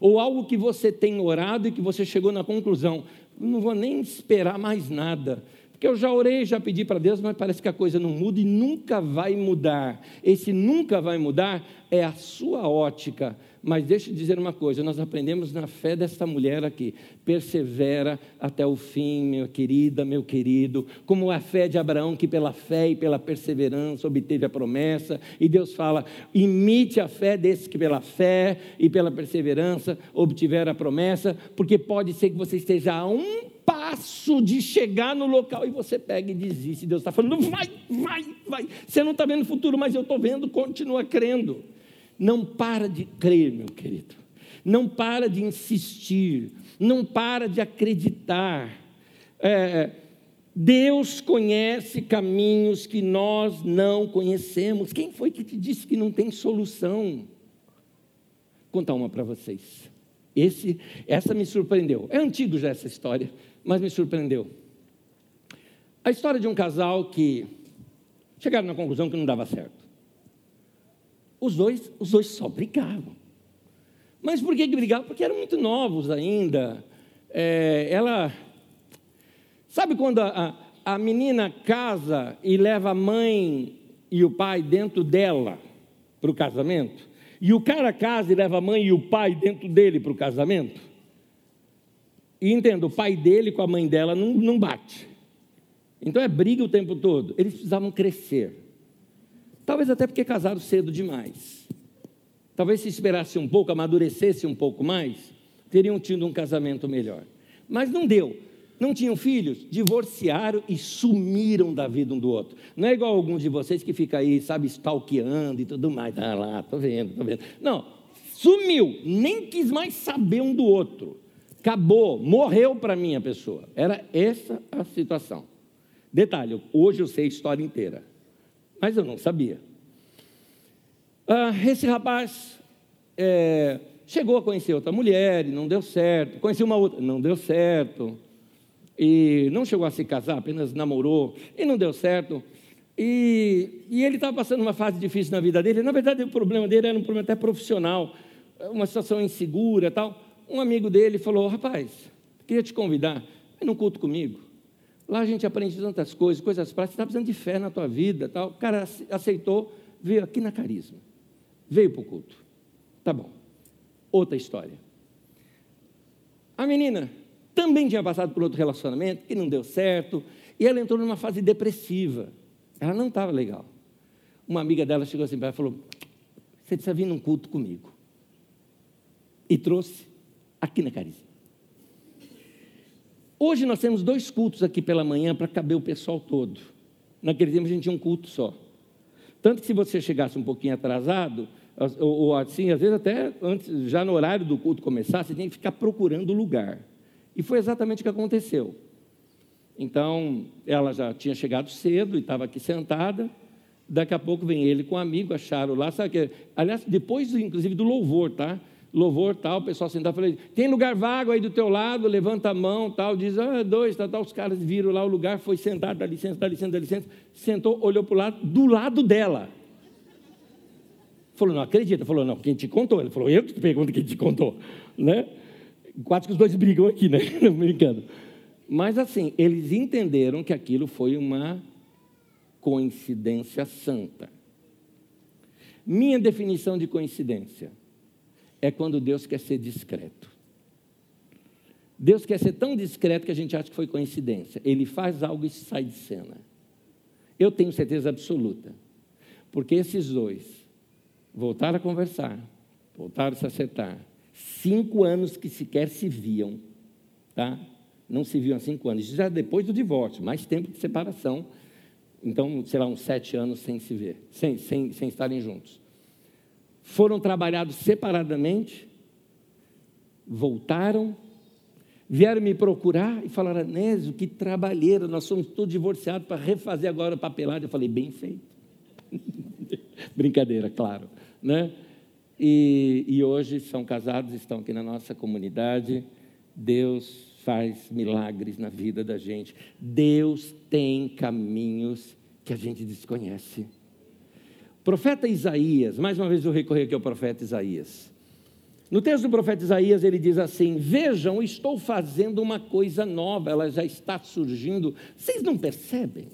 ou algo que você tem orado e que você chegou na conclusão, não vou nem esperar mais nada. Porque eu já orei, já pedi para Deus, mas parece que a coisa não muda e nunca vai mudar. Esse nunca vai mudar é a sua ótica mas deixa eu dizer uma coisa: nós aprendemos na fé desta mulher aqui. Persevera até o fim, minha querida, meu querido, como a fé de Abraão, que pela fé e pela perseverança obteve a promessa. E Deus fala: imite a fé desses que pela fé e pela perseverança obtiveram a promessa, porque pode ser que você esteja a um passo de chegar no local e você pega e desiste. Deus está falando: vai, vai, vai. Você não está vendo o futuro, mas eu estou vendo, continua crendo. Não para de crer, meu querido. Não para de insistir. Não para de acreditar. É, Deus conhece caminhos que nós não conhecemos. Quem foi que te disse que não tem solução? Vou contar uma para vocês. Esse, essa me surpreendeu. É antigo já essa história, mas me surpreendeu. A história de um casal que chegaram na conclusão que não dava certo. Os dois, os dois só brigavam. Mas por que, brigavam? Porque eram muito novos ainda. É, ela. Sabe quando a, a menina casa e leva a mãe e o pai dentro dela para o casamento? E o cara casa e leva a mãe e o pai dentro dele para o casamento? E entenda, o pai dele com a mãe dela não, não bate. Então é briga o tempo todo. Eles precisavam crescer. Talvez até porque casaram cedo demais. Talvez se esperasse um pouco, amadurecesse um pouco mais, teriam tido um casamento melhor. Mas não deu. Não tinham filhos, divorciaram e sumiram da vida um do outro. Não é igual alguns de vocês que fica aí, sabe, stalkeando e tudo mais. Ah lá, tô vendo, tô vendo. Não, sumiu, nem quis mais saber um do outro. Acabou, morreu para mim a pessoa. Era essa a situação. Detalhe, hoje eu sei a história inteira mas eu não sabia. Ah, esse rapaz é, chegou a conhecer outra mulher e não deu certo, conheceu uma outra, não deu certo, e não chegou a se casar, apenas namorou e não deu certo. E, e ele estava passando uma fase difícil na vida dele. Na verdade, o problema dele era um problema até profissional, uma situação insegura tal. Um amigo dele falou: Rapaz, queria te convidar, vai num culto comigo. Lá a gente aprende tantas coisas, coisas práticas, está precisando de fé na tua vida. Tal. O cara aceitou, veio aqui na Carisma. Veio para o culto. Tá bom. Outra história. A menina também tinha passado por outro relacionamento que não deu certo, e ela entrou numa fase depressiva. Ela não estava legal. Uma amiga dela chegou assim para ela e falou: Você precisa vir num culto comigo. E trouxe aqui na Carisma. Hoje nós temos dois cultos aqui pela manhã para caber o pessoal todo. Naquele tempo a gente tinha um culto só. Tanto que se você chegasse um pouquinho atrasado, ou, assim, às vezes até antes, já no horário do culto começar, você tinha que ficar procurando lugar. E foi exatamente o que aconteceu. Então, ela já tinha chegado cedo e estava aqui sentada. Daqui a pouco vem ele com um amigo, acharam lá, sabe que, aliás, depois inclusive do louvor, tá? Louvor tal, o pessoal sentado, falei, tem lugar vago aí do teu lado, levanta a mão, tal, diz, ah, dois, tal, tal, os caras viram lá o lugar, foi sentado, dá licença, dá licença, dá licença, sentou, olhou para o lado, do lado dela. Falou, não acredita, falou, não, quem te contou? Ele falou, eu que te pergunto quem te contou, né? Quase que os dois brigam aqui, né? Brincando. Mas assim, eles entenderam que aquilo foi uma coincidência santa. Minha definição de coincidência é quando Deus quer ser discreto. Deus quer ser tão discreto que a gente acha que foi coincidência. Ele faz algo e sai de cena. Eu tenho certeza absoluta. Porque esses dois voltaram a conversar, voltaram a se acertar. Cinco anos que sequer se viam, tá? Não se viam há cinco anos. Isso já depois do divórcio, mais tempo de separação. Então, sei lá, uns sete anos sem se ver, sem, sem, sem estarem juntos foram trabalhados separadamente, voltaram, vieram me procurar e falaram: Anésio, que trabalheira, nós somos todos divorciados para refazer agora a papelada. Eu falei: bem feito. Brincadeira, claro. Né? E, e hoje são casados, estão aqui na nossa comunidade. Deus faz milagres na vida da gente. Deus tem caminhos que a gente desconhece. Profeta Isaías, mais uma vez eu recorrer aqui ao profeta Isaías. No texto do profeta Isaías, ele diz assim: Vejam, estou fazendo uma coisa nova, ela já está surgindo. Vocês não percebem?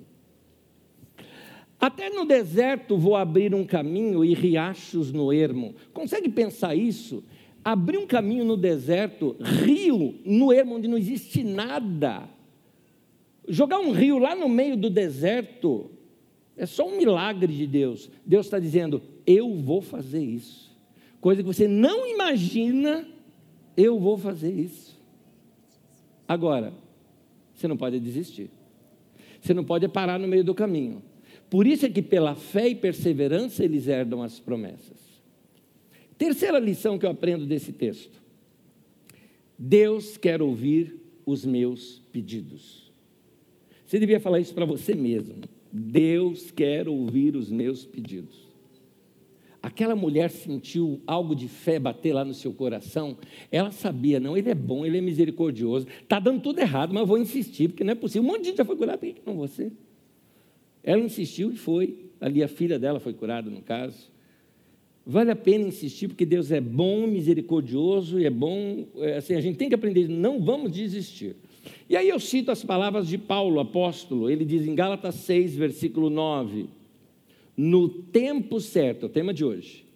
Até no deserto vou abrir um caminho e riachos no ermo. Consegue pensar isso? Abrir um caminho no deserto, rio no ermo, onde não existe nada. Jogar um rio lá no meio do deserto é só um milagre de Deus. Deus está dizendo: Eu vou fazer isso coisa que você não imagina, eu vou fazer isso. Agora, você não pode desistir. Você não pode parar no meio do caminho. Por isso é que pela fé e perseverança eles herdam as promessas. Terceira lição que eu aprendo desse texto. Deus quer ouvir os meus pedidos. Você devia falar isso para você mesmo. Deus quer ouvir os meus pedidos. Aquela mulher sentiu algo de fé bater lá no seu coração. Ela sabia, não, ele é bom, ele é misericordioso. Está dando tudo errado, mas eu vou insistir, porque não é possível. Um monte de gente já foi curado, por que não você? Ela insistiu e foi. Ali a filha dela foi curada, no caso. Vale a pena insistir, porque Deus é bom, misericordioso e é bom. É, assim, a gente tem que aprender, não vamos desistir. E aí eu cito as palavras de Paulo, apóstolo. Ele diz em Gálatas 6, versículo 9 no tempo certo, é o tema de hoje.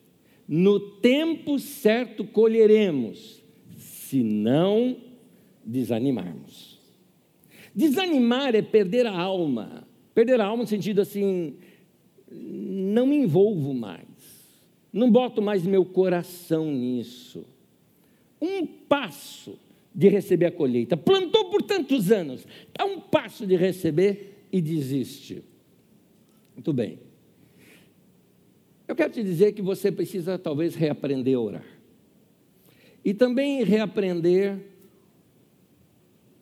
No tempo certo colheremos, se não desanimarmos. Desanimar é perder a alma. Perder a alma no sentido assim, não me envolvo mais. Não boto mais meu coração nisso. Um passo de receber a colheita. Plantou por tantos anos, está um passo de receber e desiste. Muito bem. Eu quero te dizer que você precisa talvez reaprender a orar. E também reaprender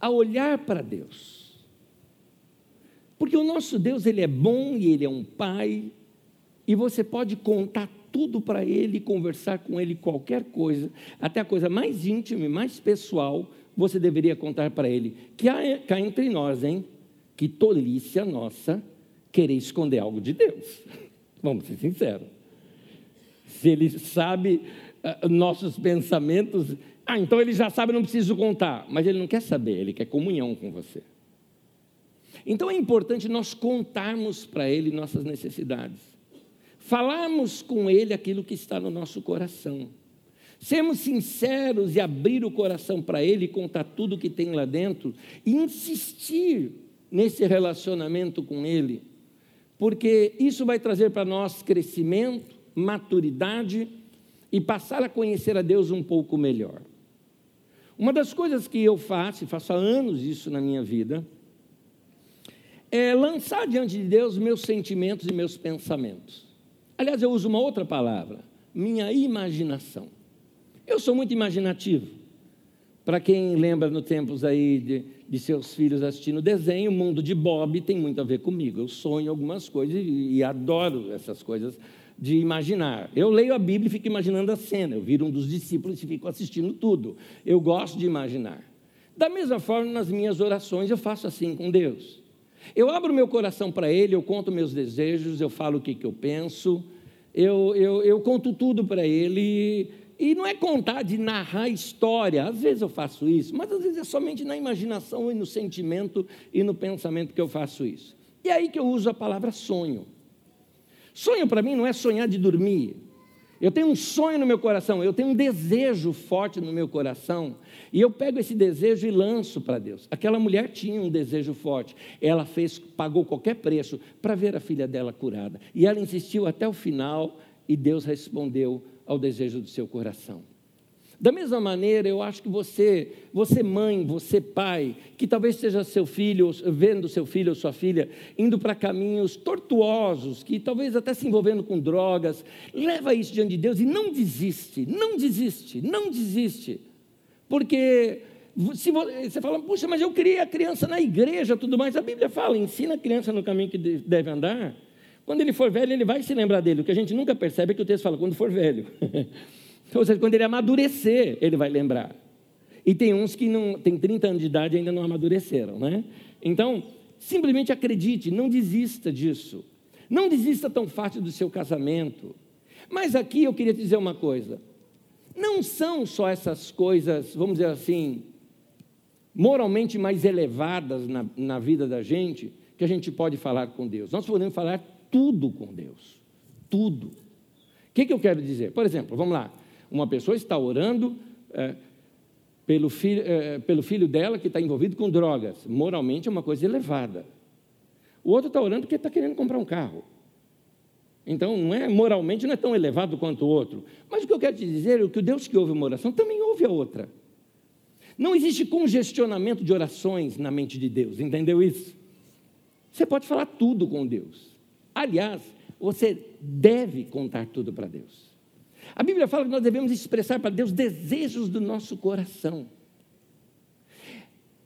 a olhar para Deus. Porque o nosso Deus, ele é bom e ele é um pai, e você pode contar tudo para ele, conversar com ele qualquer coisa, até a coisa mais íntima e mais pessoal, você deveria contar para ele. Que há, cá entre nós, hein? Que tolice a nossa querer esconder algo de Deus. Vamos ser sinceros se ele sabe uh, nossos pensamentos, ah, então ele já sabe, não preciso contar. Mas ele não quer saber, ele quer comunhão com você. Então é importante nós contarmos para ele nossas necessidades, falarmos com ele aquilo que está no nosso coração, sermos sinceros e abrir o coração para ele e contar tudo que tem lá dentro e insistir nesse relacionamento com ele, porque isso vai trazer para nós crescimento, maturidade e passar a conhecer a Deus um pouco melhor. Uma das coisas que eu faço, e faço há anos isso na minha vida, é lançar diante de Deus meus sentimentos e meus pensamentos. Aliás, eu uso uma outra palavra, minha imaginação. Eu sou muito imaginativo. Para quem lembra no tempos aí de, de, seus filhos assistindo desenho, o mundo de Bob tem muito a ver comigo. Eu sonho algumas coisas e, e adoro essas coisas de imaginar. Eu leio a Bíblia e fico imaginando a cena. Eu viro um dos discípulos e fico assistindo tudo. Eu gosto de imaginar. Da mesma forma, nas minhas orações, eu faço assim com Deus. Eu abro meu coração para Ele, eu conto meus desejos, eu falo o que, que eu penso, eu, eu, eu conto tudo para Ele. E não é contar de narrar história, às vezes eu faço isso, mas às vezes é somente na imaginação e no sentimento e no pensamento que eu faço isso. E é aí que eu uso a palavra sonho. Sonho para mim não é sonhar de dormir. Eu tenho um sonho no meu coração, eu tenho um desejo forte no meu coração, e eu pego esse desejo e lanço para Deus. Aquela mulher tinha um desejo forte, ela fez, pagou qualquer preço para ver a filha dela curada, e ela insistiu até o final, e Deus respondeu ao desejo do seu coração. Da mesma maneira, eu acho que você, você mãe, você pai, que talvez seja seu filho, vendo seu filho ou sua filha indo para caminhos tortuosos, que talvez até se envolvendo com drogas, leva isso diante de Deus e não desiste, não desiste, não desiste. Porque se você fala, puxa, mas eu criei a criança na igreja, tudo mais, a Bíblia fala, ensina a criança no caminho que deve andar. Quando ele for velho, ele vai se lembrar dele. O que a gente nunca percebe é que o texto fala, quando for velho. Ou seja, quando ele amadurecer, ele vai lembrar. E tem uns que não tem 30 anos de idade e ainda não amadureceram, né? Então, simplesmente acredite, não desista disso. Não desista tão fácil do seu casamento. Mas aqui eu queria te dizer uma coisa. não são só essas coisas, vamos dizer assim, moralmente mais elevadas na, na vida da gente, que a gente pode falar com Deus. Nós podemos falar tudo com Deus. Tudo. O que, que eu quero dizer? Por exemplo, vamos lá. Uma pessoa está orando é, pelo, filho, é, pelo filho dela que está envolvido com drogas. Moralmente é uma coisa elevada. O outro está orando porque está querendo comprar um carro. Então, não é moralmente não é tão elevado quanto o outro. Mas o que eu quero te dizer é que o Deus que ouve uma oração também ouve a outra. Não existe congestionamento de orações na mente de Deus, entendeu isso? Você pode falar tudo com Deus. Aliás, você deve contar tudo para Deus. A Bíblia fala que nós devemos expressar para Deus desejos do nosso coração.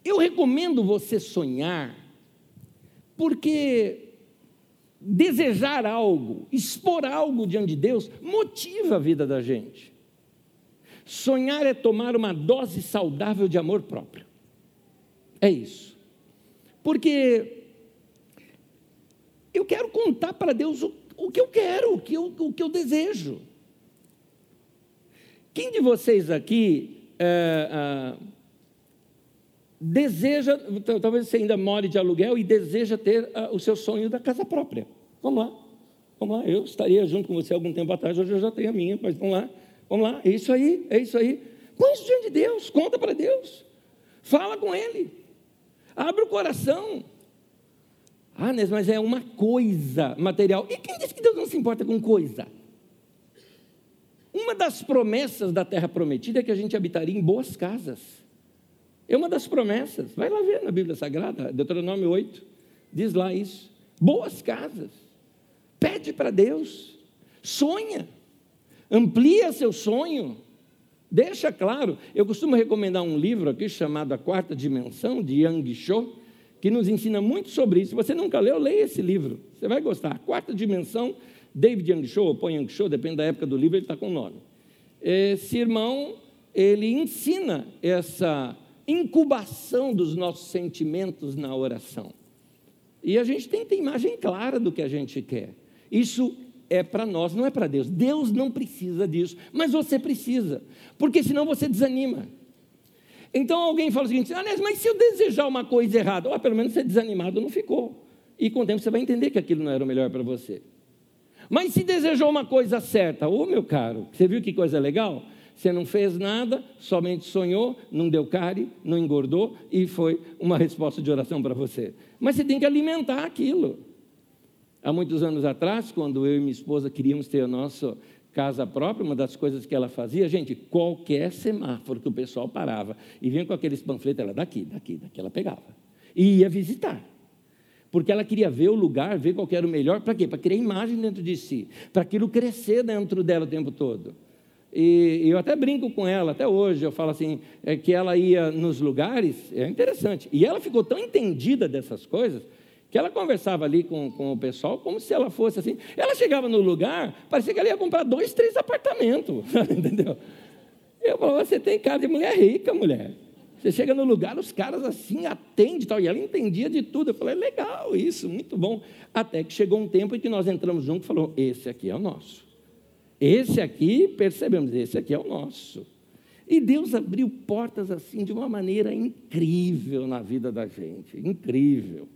Eu recomendo você sonhar, porque desejar algo, expor algo diante de Deus, motiva a vida da gente. Sonhar é tomar uma dose saudável de amor próprio. É isso. Porque eu quero contar para Deus o, o que eu quero, o que eu, o que eu desejo. Quem de vocês aqui é, é, deseja, talvez você ainda more de aluguel e deseja ter é, o seu sonho da casa própria? Vamos lá, vamos lá. Eu estaria junto com você algum tempo atrás, hoje eu já tenho a minha, mas vamos lá, vamos lá. É isso aí, é isso aí. Põe isso diante de Deus, conta para Deus, fala com Ele, abre o coração. Ah, mas é uma coisa material. E quem disse que Deus não se importa com coisa? Uma das promessas da terra prometida é que a gente habitaria em boas casas. É uma das promessas. Vai lá ver na Bíblia Sagrada, Deuteronômio 8, diz lá isso. Boas casas. Pede para Deus. Sonha. Amplia seu sonho. Deixa claro. Eu costumo recomendar um livro aqui chamado A Quarta Dimensão, de Yang Cho, que nos ensina muito sobre isso. Se você nunca leu, leia esse livro. Você vai gostar. A Quarta Dimensão David Young Show, ou Paul Young depende da época do livro, ele está com o nome. Esse irmão, ele ensina essa incubação dos nossos sentimentos na oração. E a gente tem que ter imagem clara do que a gente quer. Isso é para nós, não é para Deus. Deus não precisa disso, mas você precisa, porque senão você desanima. Então alguém fala o seguinte: ah, mas se eu desejar uma coisa errada, oh, pelo menos você desanimado não ficou. E com o tempo você vai entender que aquilo não era o melhor para você. Mas se desejou uma coisa certa, ô meu caro, você viu que coisa legal? Você não fez nada, somente sonhou, não deu cárie, não engordou e foi uma resposta de oração para você. Mas você tem que alimentar aquilo. Há muitos anos atrás, quando eu e minha esposa queríamos ter a nossa casa própria, uma das coisas que ela fazia, gente, qualquer semáforo que o pessoal parava e vinha com aqueles panfletos, ela daqui, daqui, daqui, ela pegava. E ia visitar porque ela queria ver o lugar, ver qual era o melhor, para quê? Para criar imagem dentro de si, para aquilo crescer dentro dela o tempo todo. E, eu até brinco com ela, até hoje, eu falo assim, é que ela ia nos lugares, é interessante, e ela ficou tão entendida dessas coisas, que ela conversava ali com, com o pessoal como se ela fosse assim. Ela chegava no lugar, parecia que ela ia comprar dois, três apartamentos, entendeu? Eu falava, você tem cara de mulher rica, mulher. Você chega no lugar, os caras assim atendem e tal. E ela entendia de tudo. Eu falei, legal isso, muito bom. Até que chegou um tempo em que nós entramos juntos e falou: esse aqui é o nosso. Esse aqui, percebemos, esse aqui é o nosso. E Deus abriu portas assim de uma maneira incrível na vida da gente, incrível.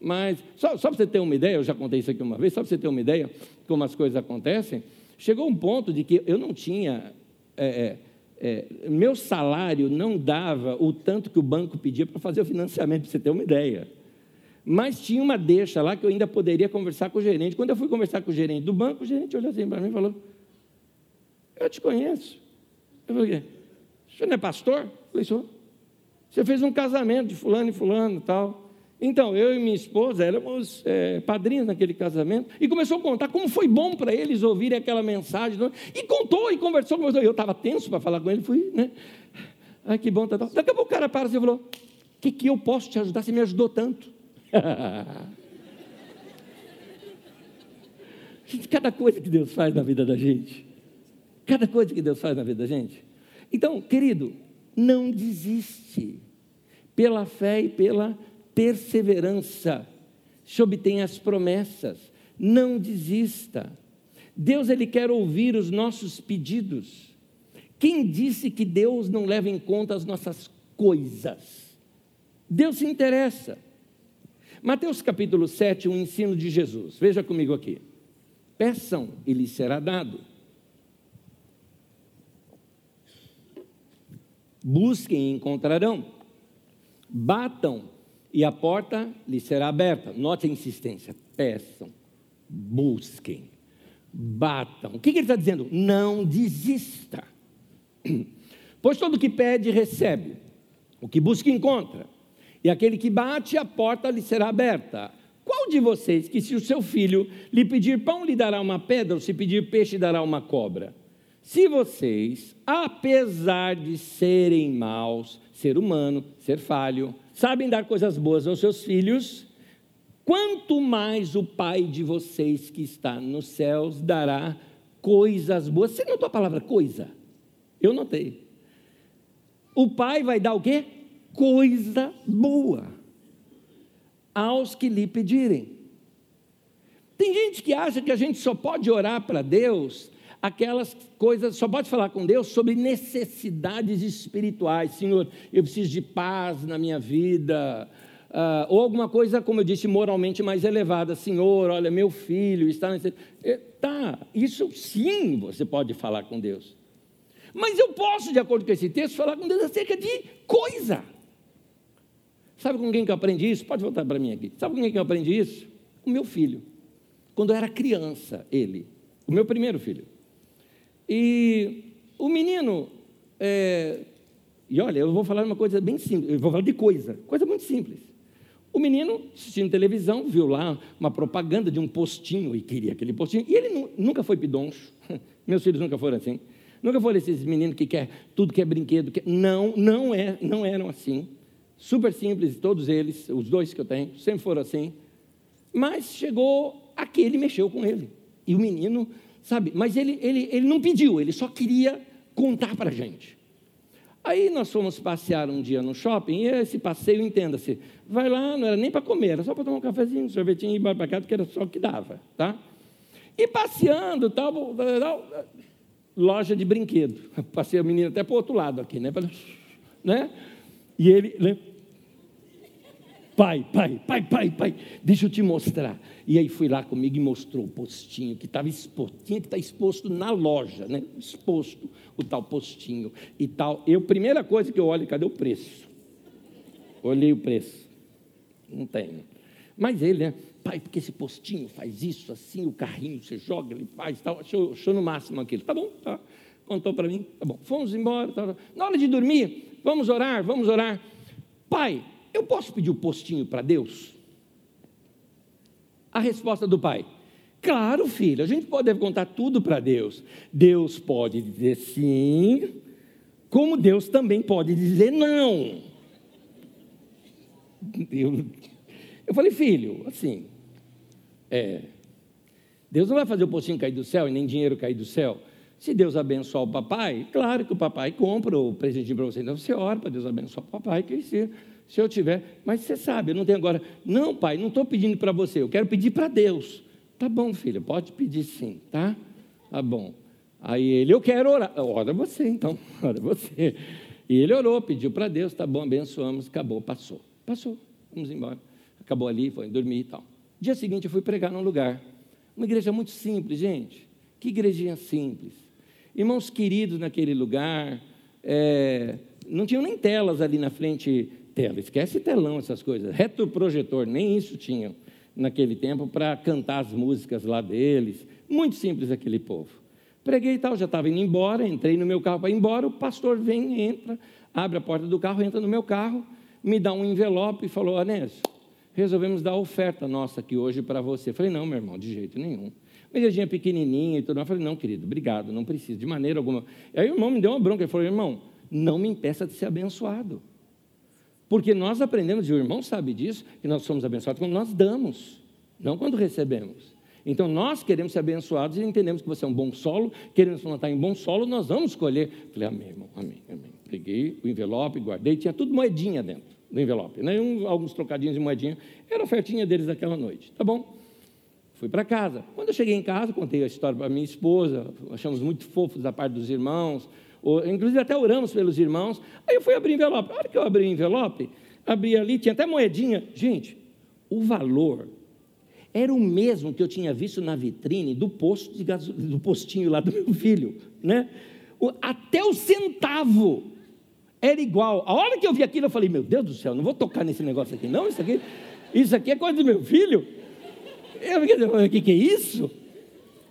Mas, só, só para você ter uma ideia, eu já contei isso aqui uma vez, só para você ter uma ideia como as coisas acontecem, chegou um ponto de que eu não tinha é, é, meu salário não dava o tanto que o banco pedia para fazer o financiamento, para você ter uma ideia. Mas tinha uma deixa lá que eu ainda poderia conversar com o gerente. Quando eu fui conversar com o gerente do banco, o gerente olhou assim para mim e falou: Eu te conheço. Eu falei: O senhor não é pastor? Eu falei: Sou. Você fez um casamento de fulano e fulano e tal. Então, eu e minha esposa éramos é, padrinhos naquele casamento, e começou a contar como foi bom para eles ouvirem aquela mensagem, não? e contou e conversou, conversou. Eu estava tenso para falar com ele, fui, né? Ai, que bom, tá, tá. Daqui a pouco o cara para e falou: O que, que eu posso te ajudar? Você me ajudou tanto. cada coisa que Deus faz na vida da gente, cada coisa que Deus faz na vida da gente. Então, querido, não desiste, pela fé e pela perseverança, se obtém as promessas, não desista. Deus ele quer ouvir os nossos pedidos. Quem disse que Deus não leva em conta as nossas coisas? Deus se interessa. Mateus capítulo 7, um ensino de Jesus. Veja comigo aqui. Peçam e lhes será dado. Busquem e encontrarão. Batam e a porta lhes será aberta. Note a insistência. Peçam, busquem, batam. O que, que ele está dizendo? Não desista. Pois todo que pede, recebe. O que busca, encontra. E aquele que bate, a porta lhe será aberta. Qual de vocês que, se o seu filho lhe pedir pão, lhe dará uma pedra, ou se pedir peixe, dará uma cobra? Se vocês, apesar de serem maus, ser humano, ser falho, sabem dar coisas boas aos seus filhos, quanto mais o Pai de vocês que está nos céus dará coisas boas. Você notou a palavra coisa? Eu notei. O Pai vai dar o quê? Coisa boa aos que lhe pedirem. Tem gente que acha que a gente só pode orar para Deus aquelas coisas, só pode falar com Deus sobre necessidades espirituais. Senhor, eu preciso de paz na minha vida. Uh, ou alguma coisa, como eu disse, moralmente mais elevada. Senhor, olha, meu filho está nesse. Eh, tá, isso sim você pode falar com Deus. Mas eu posso, de acordo com esse texto, falar com Deus acerca de coisa. Sabe com quem que eu aprendi isso? Pode voltar para mim aqui. Sabe com quem que eu aprendi isso? Com meu filho. Quando eu era criança, ele. O meu primeiro filho. E o menino, é, e olha, eu vou falar uma coisa bem simples, eu vou falar de coisa, coisa muito simples. O menino, assistindo televisão, viu lá uma propaganda de um postinho e queria aquele postinho, e ele nunca foi pidoncho, meus filhos nunca foram assim, nunca foram esses meninos que quer tudo que é brinquedo, que... não, não, é, não eram assim, super simples, todos eles, os dois que eu tenho, sempre foram assim, mas chegou aquele mexeu com ele, e o menino sabe? Mas ele, ele, ele não pediu, ele só queria contar para a gente. Aí nós fomos passear um dia no shopping, e esse passeio, entenda-se, vai lá, não era nem para comer, era só para tomar um cafezinho, um sorvetinho e ir para casa, porque era só o que dava, tá? E passeando, tal, tal loja de brinquedo. Passei a menina até para o outro lado aqui, né? né? E ele, né? Pai, pai, pai, pai, pai, deixa eu te mostrar. E aí fui lá comigo e mostrou o postinho que estava exposto, tinha que estar tá exposto na loja, né? Exposto o tal postinho e tal. Eu, primeira coisa que eu olho, cadê o preço? Olhei o preço. Não tem. Mas ele, né? Pai, porque esse postinho faz isso, assim, o carrinho, você joga, ele faz tal. Achou, achou no máximo aquilo. Tá bom, tá. Contou para mim, tá bom. Fomos embora. Tá. Na hora de dormir, vamos orar, vamos orar. Pai, eu posso pedir o postinho para Deus? A resposta do pai: Claro, filho, a gente pode contar tudo para Deus. Deus pode dizer sim, como Deus também pode dizer não. Eu, eu falei, filho, assim, é, Deus não vai fazer o postinho cair do céu e nem dinheiro cair do céu. Se Deus abençoar o papai, claro que o papai compra o presentinho para você. Então você ora para Deus abençoar o papai, que ele se eu tiver, mas você sabe, eu não tenho agora. Não, pai, não estou pedindo para você, eu quero pedir para Deus. Tá bom, filha, pode pedir sim, tá? Tá bom. Aí ele, eu quero orar. Ora você, então, ora você. E ele orou, pediu para Deus, tá bom, abençoamos, acabou, passou. Passou, vamos embora. Acabou ali, foi dormir e tal. Dia seguinte eu fui pregar num lugar. Uma igreja muito simples, gente. Que igrejinha simples. Irmãos queridos naquele lugar. É, não tinham nem telas ali na frente tela. Esquece telão, essas coisas. Retroprojetor, nem isso tinham naquele tempo para cantar as músicas lá deles. Muito simples aquele povo. Preguei e tal, já estava indo embora, entrei no meu carro para ir embora, o pastor vem, entra, abre a porta do carro, entra no meu carro, me dá um envelope e falou, Anésio, resolvemos dar a oferta nossa aqui hoje para você. Falei, não, meu irmão, de jeito nenhum. Igrejinha pequenininha e tudo. Eu falei, não, querido, obrigado, não preciso, de maneira alguma. Aí o irmão me deu uma bronca, ele falou, irmão, não me impeça de ser abençoado. Porque nós aprendemos, e o irmão sabe disso, que nós somos abençoados quando nós damos, não quando recebemos. Então nós queremos ser abençoados e entendemos que você é um bom solo, queremos plantar em bom solo, nós vamos colher. Falei, amém, irmão, amém, amém. Peguei o envelope, guardei, tinha tudo moedinha dentro do envelope, né? Um, alguns trocadinhos de moedinha, era a ofertinha deles daquela noite, tá bom? Fui para casa. Quando eu cheguei em casa, contei a história para minha esposa, achamos muito fofos da parte dos irmãos, inclusive até oramos pelos irmãos. Aí eu fui abrir envelope. A hora que eu abri o envelope, abri ali, tinha até moedinha. Gente, o valor era o mesmo que eu tinha visto na vitrine do posto de gasolina, do postinho lá do meu filho, né? Até o centavo era igual. A hora que eu vi aquilo, eu falei: Meu Deus do céu, não vou tocar nesse negócio aqui, não. Isso aqui, isso aqui é coisa do meu filho. Eu fiquei, o que, que é isso?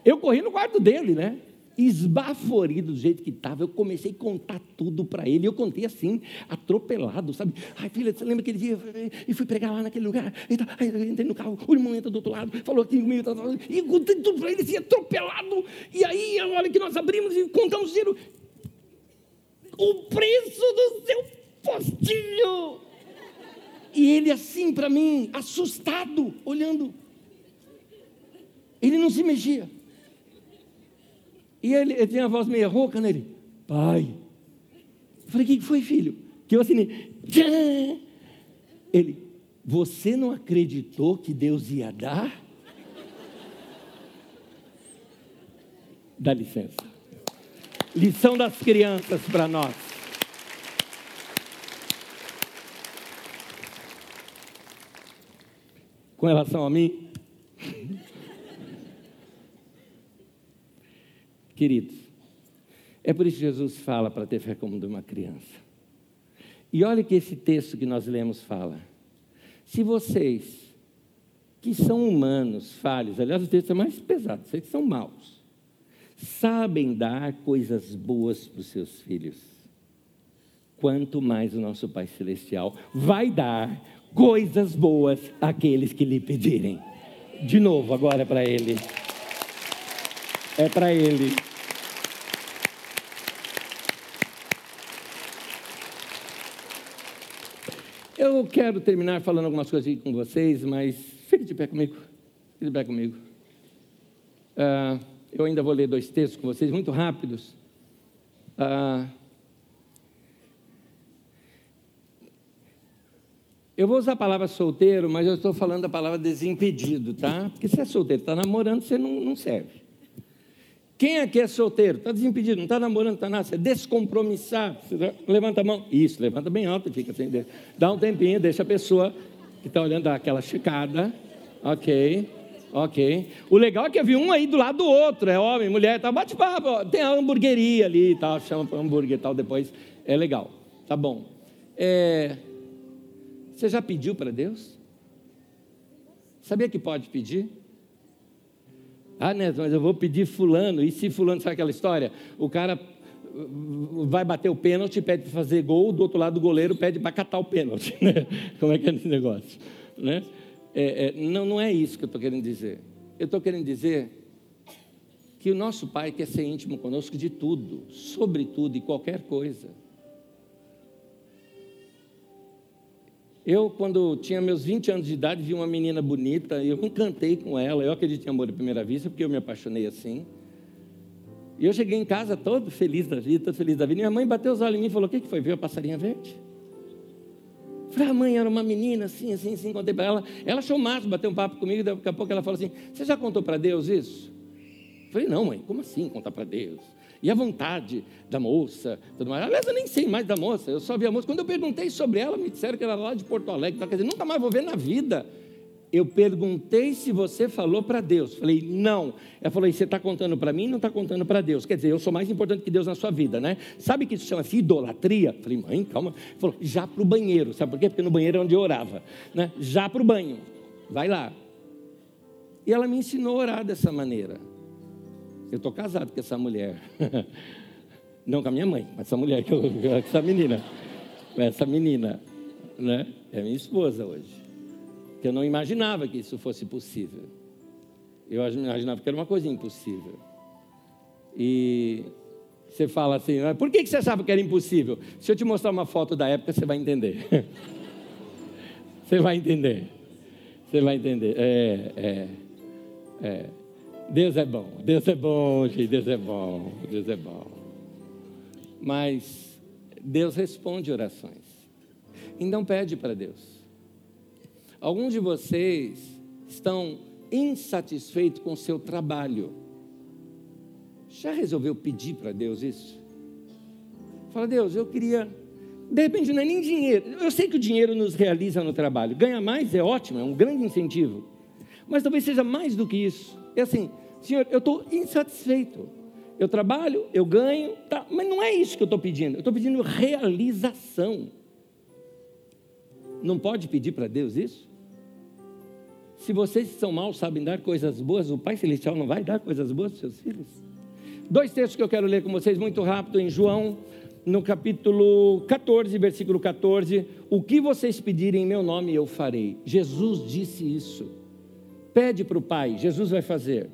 Eu corri no quarto dele, né? Esbaforido do jeito que estava, eu comecei a contar tudo para ele. Eu contei assim, atropelado, sabe? Ai, filha, você lembra aquele dia? E fui pregar lá naquele lugar. Então, aí eu entrei no carro, o irmão entra do outro lado, falou aqui comigo, tá, tá, tá, e contei tudo para ele, assim, atropelado. E aí, a hora que nós abrimos e contamos o dinheiro, o preço do seu postinho. E ele assim para mim, assustado, olhando. Ele não se mexia. E ele, ele tinha a voz meio rouca nele. Né? Pai. Eu falei, o que foi, filho? Que eu assinei. Tchã! Ele, você não acreditou que Deus ia dar? Dá licença. Lição das crianças para nós. Com relação a mim, Queridos, é por isso que Jesus fala para ter fé como de uma criança. E olha que esse texto que nós lemos fala. Se vocês, que são humanos, falhos, aliás, o texto é mais pesado, vocês que são maus, sabem dar coisas boas para os seus filhos, quanto mais o nosso Pai Celestial vai dar coisas boas àqueles que lhe pedirem. De novo, agora é para Ele. É para Ele. Eu quero terminar falando algumas coisas aqui com vocês, mas fique de pé comigo. Fique de pé comigo. Uh, eu ainda vou ler dois textos com vocês, muito rápidos. Uh, eu vou usar a palavra solteiro, mas eu estou falando a palavra desimpedido, tá? Porque se é solteiro, está namorando, você não, não serve. Quem aqui é solteiro? Está desimpedido, não está namorando, está nada, você é descompromissado. Você levanta a mão. Isso, levanta bem alto e fica sem assim, Dá um tempinho, deixa a pessoa que está olhando dar aquela checada. Ok, ok. O legal é que havia um aí do lado do outro, é homem, mulher, tá, bate papo. Tem a hamburgueria ali e tal, chama para hambúrguer e tal, depois é legal. Tá bom. É... Você já pediu para Deus? Sabia que pode pedir? Ah, Neto, mas eu vou pedir fulano. E se fulano, sabe aquela história? O cara vai bater o pênalti, pede para fazer gol, do outro lado do goleiro pede para catar o pênalti. Né? Como é que é esse negócio? Né? É, é, não, não é isso que eu estou querendo dizer. Eu estou querendo dizer que o nosso Pai quer ser íntimo conosco de tudo, sobre tudo e qualquer coisa. Eu, quando tinha meus 20 anos de idade, vi uma menina bonita e eu me encantei com ela. Eu acredito em amor à primeira vista, porque eu me apaixonei assim. E eu cheguei em casa todo feliz da vida, todo feliz da vida. E minha mãe bateu os olhos em mim e falou: O que, que foi? Viu a passarinha verde? Falei, a mãe era uma menina assim, assim, assim. Contei para ela. Ela achou massa, bateu um papo comigo. Daqui a pouco ela falou assim: Você já contou para Deus isso? Falei: Não, mãe, como assim contar para Deus? E a vontade da moça, tudo mais. Aliás, eu nem sei mais da moça, eu só vi a moça. Quando eu perguntei sobre ela, me disseram que era lá de Porto Alegre, então, quer dizer, nunca mais vou ver na vida. Eu perguntei se você falou para Deus. Falei, não. Ela falou, você está contando para mim não está contando para Deus? Quer dizer, eu sou mais importante que Deus na sua vida, né? Sabe que isso chama-se idolatria? Falei, mãe, calma. Falou, já para o banheiro. Sabe por quê? Porque no banheiro é onde eu orava. Né? Já para o banho. Vai lá. E ela me ensinou a orar dessa maneira. Eu estou casado com essa mulher. Não com a minha mãe, mas essa mulher, essa menina. Essa menina, né? É minha esposa hoje. Que eu não imaginava que isso fosse possível. Eu imaginava que era uma coisa impossível. E você fala assim, por que você achava que era impossível? Se eu te mostrar uma foto da época, você vai entender. você vai entender. Você vai entender. É, é, é. Deus é bom, Deus é bom, gente, Deus é bom, Deus é bom. Mas Deus responde orações. Então pede para Deus. Alguns de vocês estão insatisfeitos com o seu trabalho. Já resolveu pedir para Deus isso? Fala, Deus, eu queria. De repente não é nem dinheiro. Eu sei que o dinheiro nos realiza no trabalho. Ganhar mais é ótimo, é um grande incentivo. Mas talvez seja mais do que isso. É assim, Senhor, eu estou insatisfeito. Eu trabalho, eu ganho, tá, mas não é isso que eu estou pedindo. Eu estou pedindo realização. Não pode pedir para Deus isso? Se vocês são maus sabem dar coisas boas, o Pai Celestial não vai dar coisas boas para seus filhos? Dois textos que eu quero ler com vocês muito rápido em João, no capítulo 14, versículo 14: O que vocês pedirem em meu nome eu farei. Jesus disse isso. Pede para o Pai, Jesus vai fazer.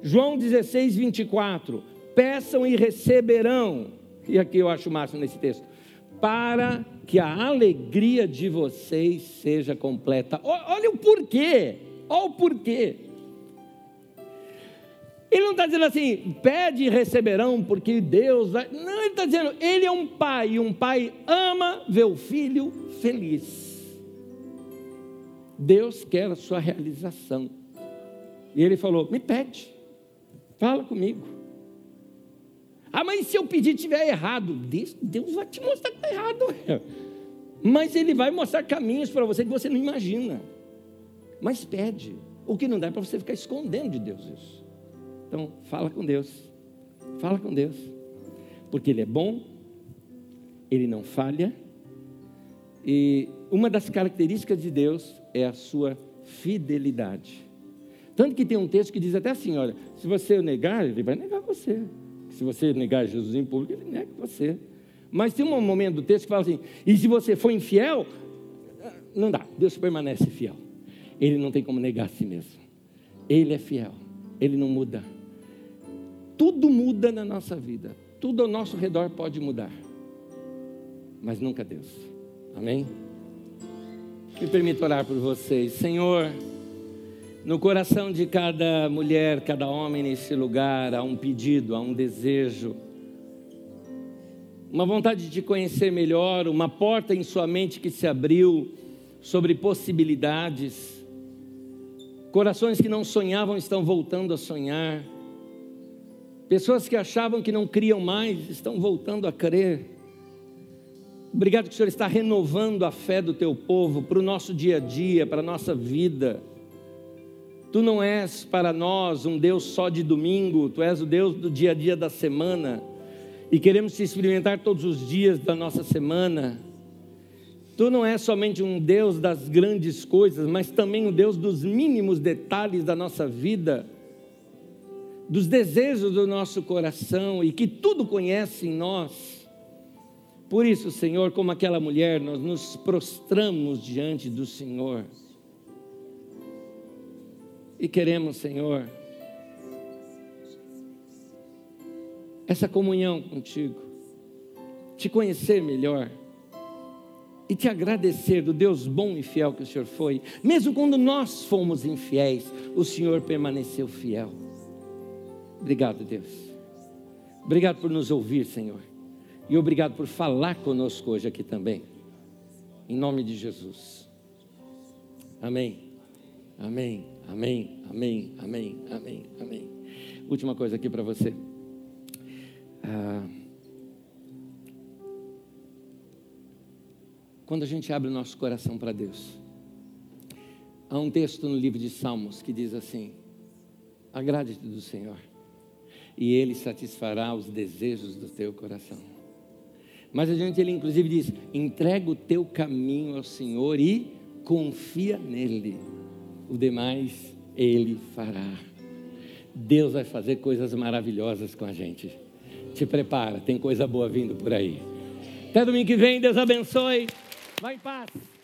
João 16, 24: Peçam e receberão. E aqui eu acho o máximo nesse texto. Para que a alegria de vocês seja completa. Olha o porquê. Olha o porquê. Ele não está dizendo assim, pede e receberão, porque Deus vai. Não, ele está dizendo, ele é um pai, e um pai ama ver o filho feliz. Deus quer a sua realização. E ele falou: me pede, fala comigo. Ah, mas se eu pedir estiver errado, Deus vai te mostrar que está errado. Mas Ele vai mostrar caminhos para você que você não imagina. Mas pede. O que não dá é para você ficar escondendo de Deus isso. Então, fala com Deus. Fala com Deus. Porque Ele é bom, Ele não falha. E uma das características de Deus é a sua fidelidade. Tanto que tem um texto que diz até assim: olha, se você negar, Ele vai negar você. Se você negar Jesus em público, Ele nega você. Mas tem um momento do texto que fala assim: e se você for infiel, não dá, Deus permanece fiel. Ele não tem como negar a si mesmo. Ele é fiel, ele não muda. Tudo muda na nossa vida, tudo ao nosso redor pode mudar, mas nunca Deus. Amém? Me permito orar por vocês, Senhor. No coração de cada mulher, cada homem nesse lugar, há um pedido, há um desejo, uma vontade de conhecer melhor, uma porta em sua mente que se abriu sobre possibilidades. Corações que não sonhavam estão voltando a sonhar. Pessoas que achavam que não criam mais estão voltando a crer. Obrigado que o Senhor está renovando a fé do teu povo para o nosso dia a dia, para a nossa vida. Tu não és para nós um Deus só de domingo, tu és o Deus do dia a dia da semana. E queremos te experimentar todos os dias da nossa semana. Tu não és somente um Deus das grandes coisas, mas também um Deus dos mínimos detalhes da nossa vida, dos desejos do nosso coração e que tudo conhece em nós. Por isso, Senhor, como aquela mulher, nós nos prostramos diante do Senhor. E queremos, Senhor, essa comunhão contigo, te conhecer melhor e te agradecer do Deus bom e fiel que o Senhor foi. Mesmo quando nós fomos infiéis, o Senhor permaneceu fiel. Obrigado, Deus. Obrigado por nos ouvir, Senhor. E obrigado por falar conosco hoje aqui também. Em nome de Jesus. Amém. Amém. Amém. Amém. Amém. Amém. Amém. Última coisa aqui para você. Ah, quando a gente abre o nosso coração para Deus. Há um texto no livro de Salmos que diz assim: Agrade-te do Senhor, e Ele satisfará os desejos do teu coração. Mas adiante ele inclusive diz: entrega o teu caminho ao Senhor e confia nele. O demais Ele fará. Deus vai fazer coisas maravilhosas com a gente. Te prepara, tem coisa boa vindo por aí. Até domingo que vem, Deus abençoe. Vai em paz.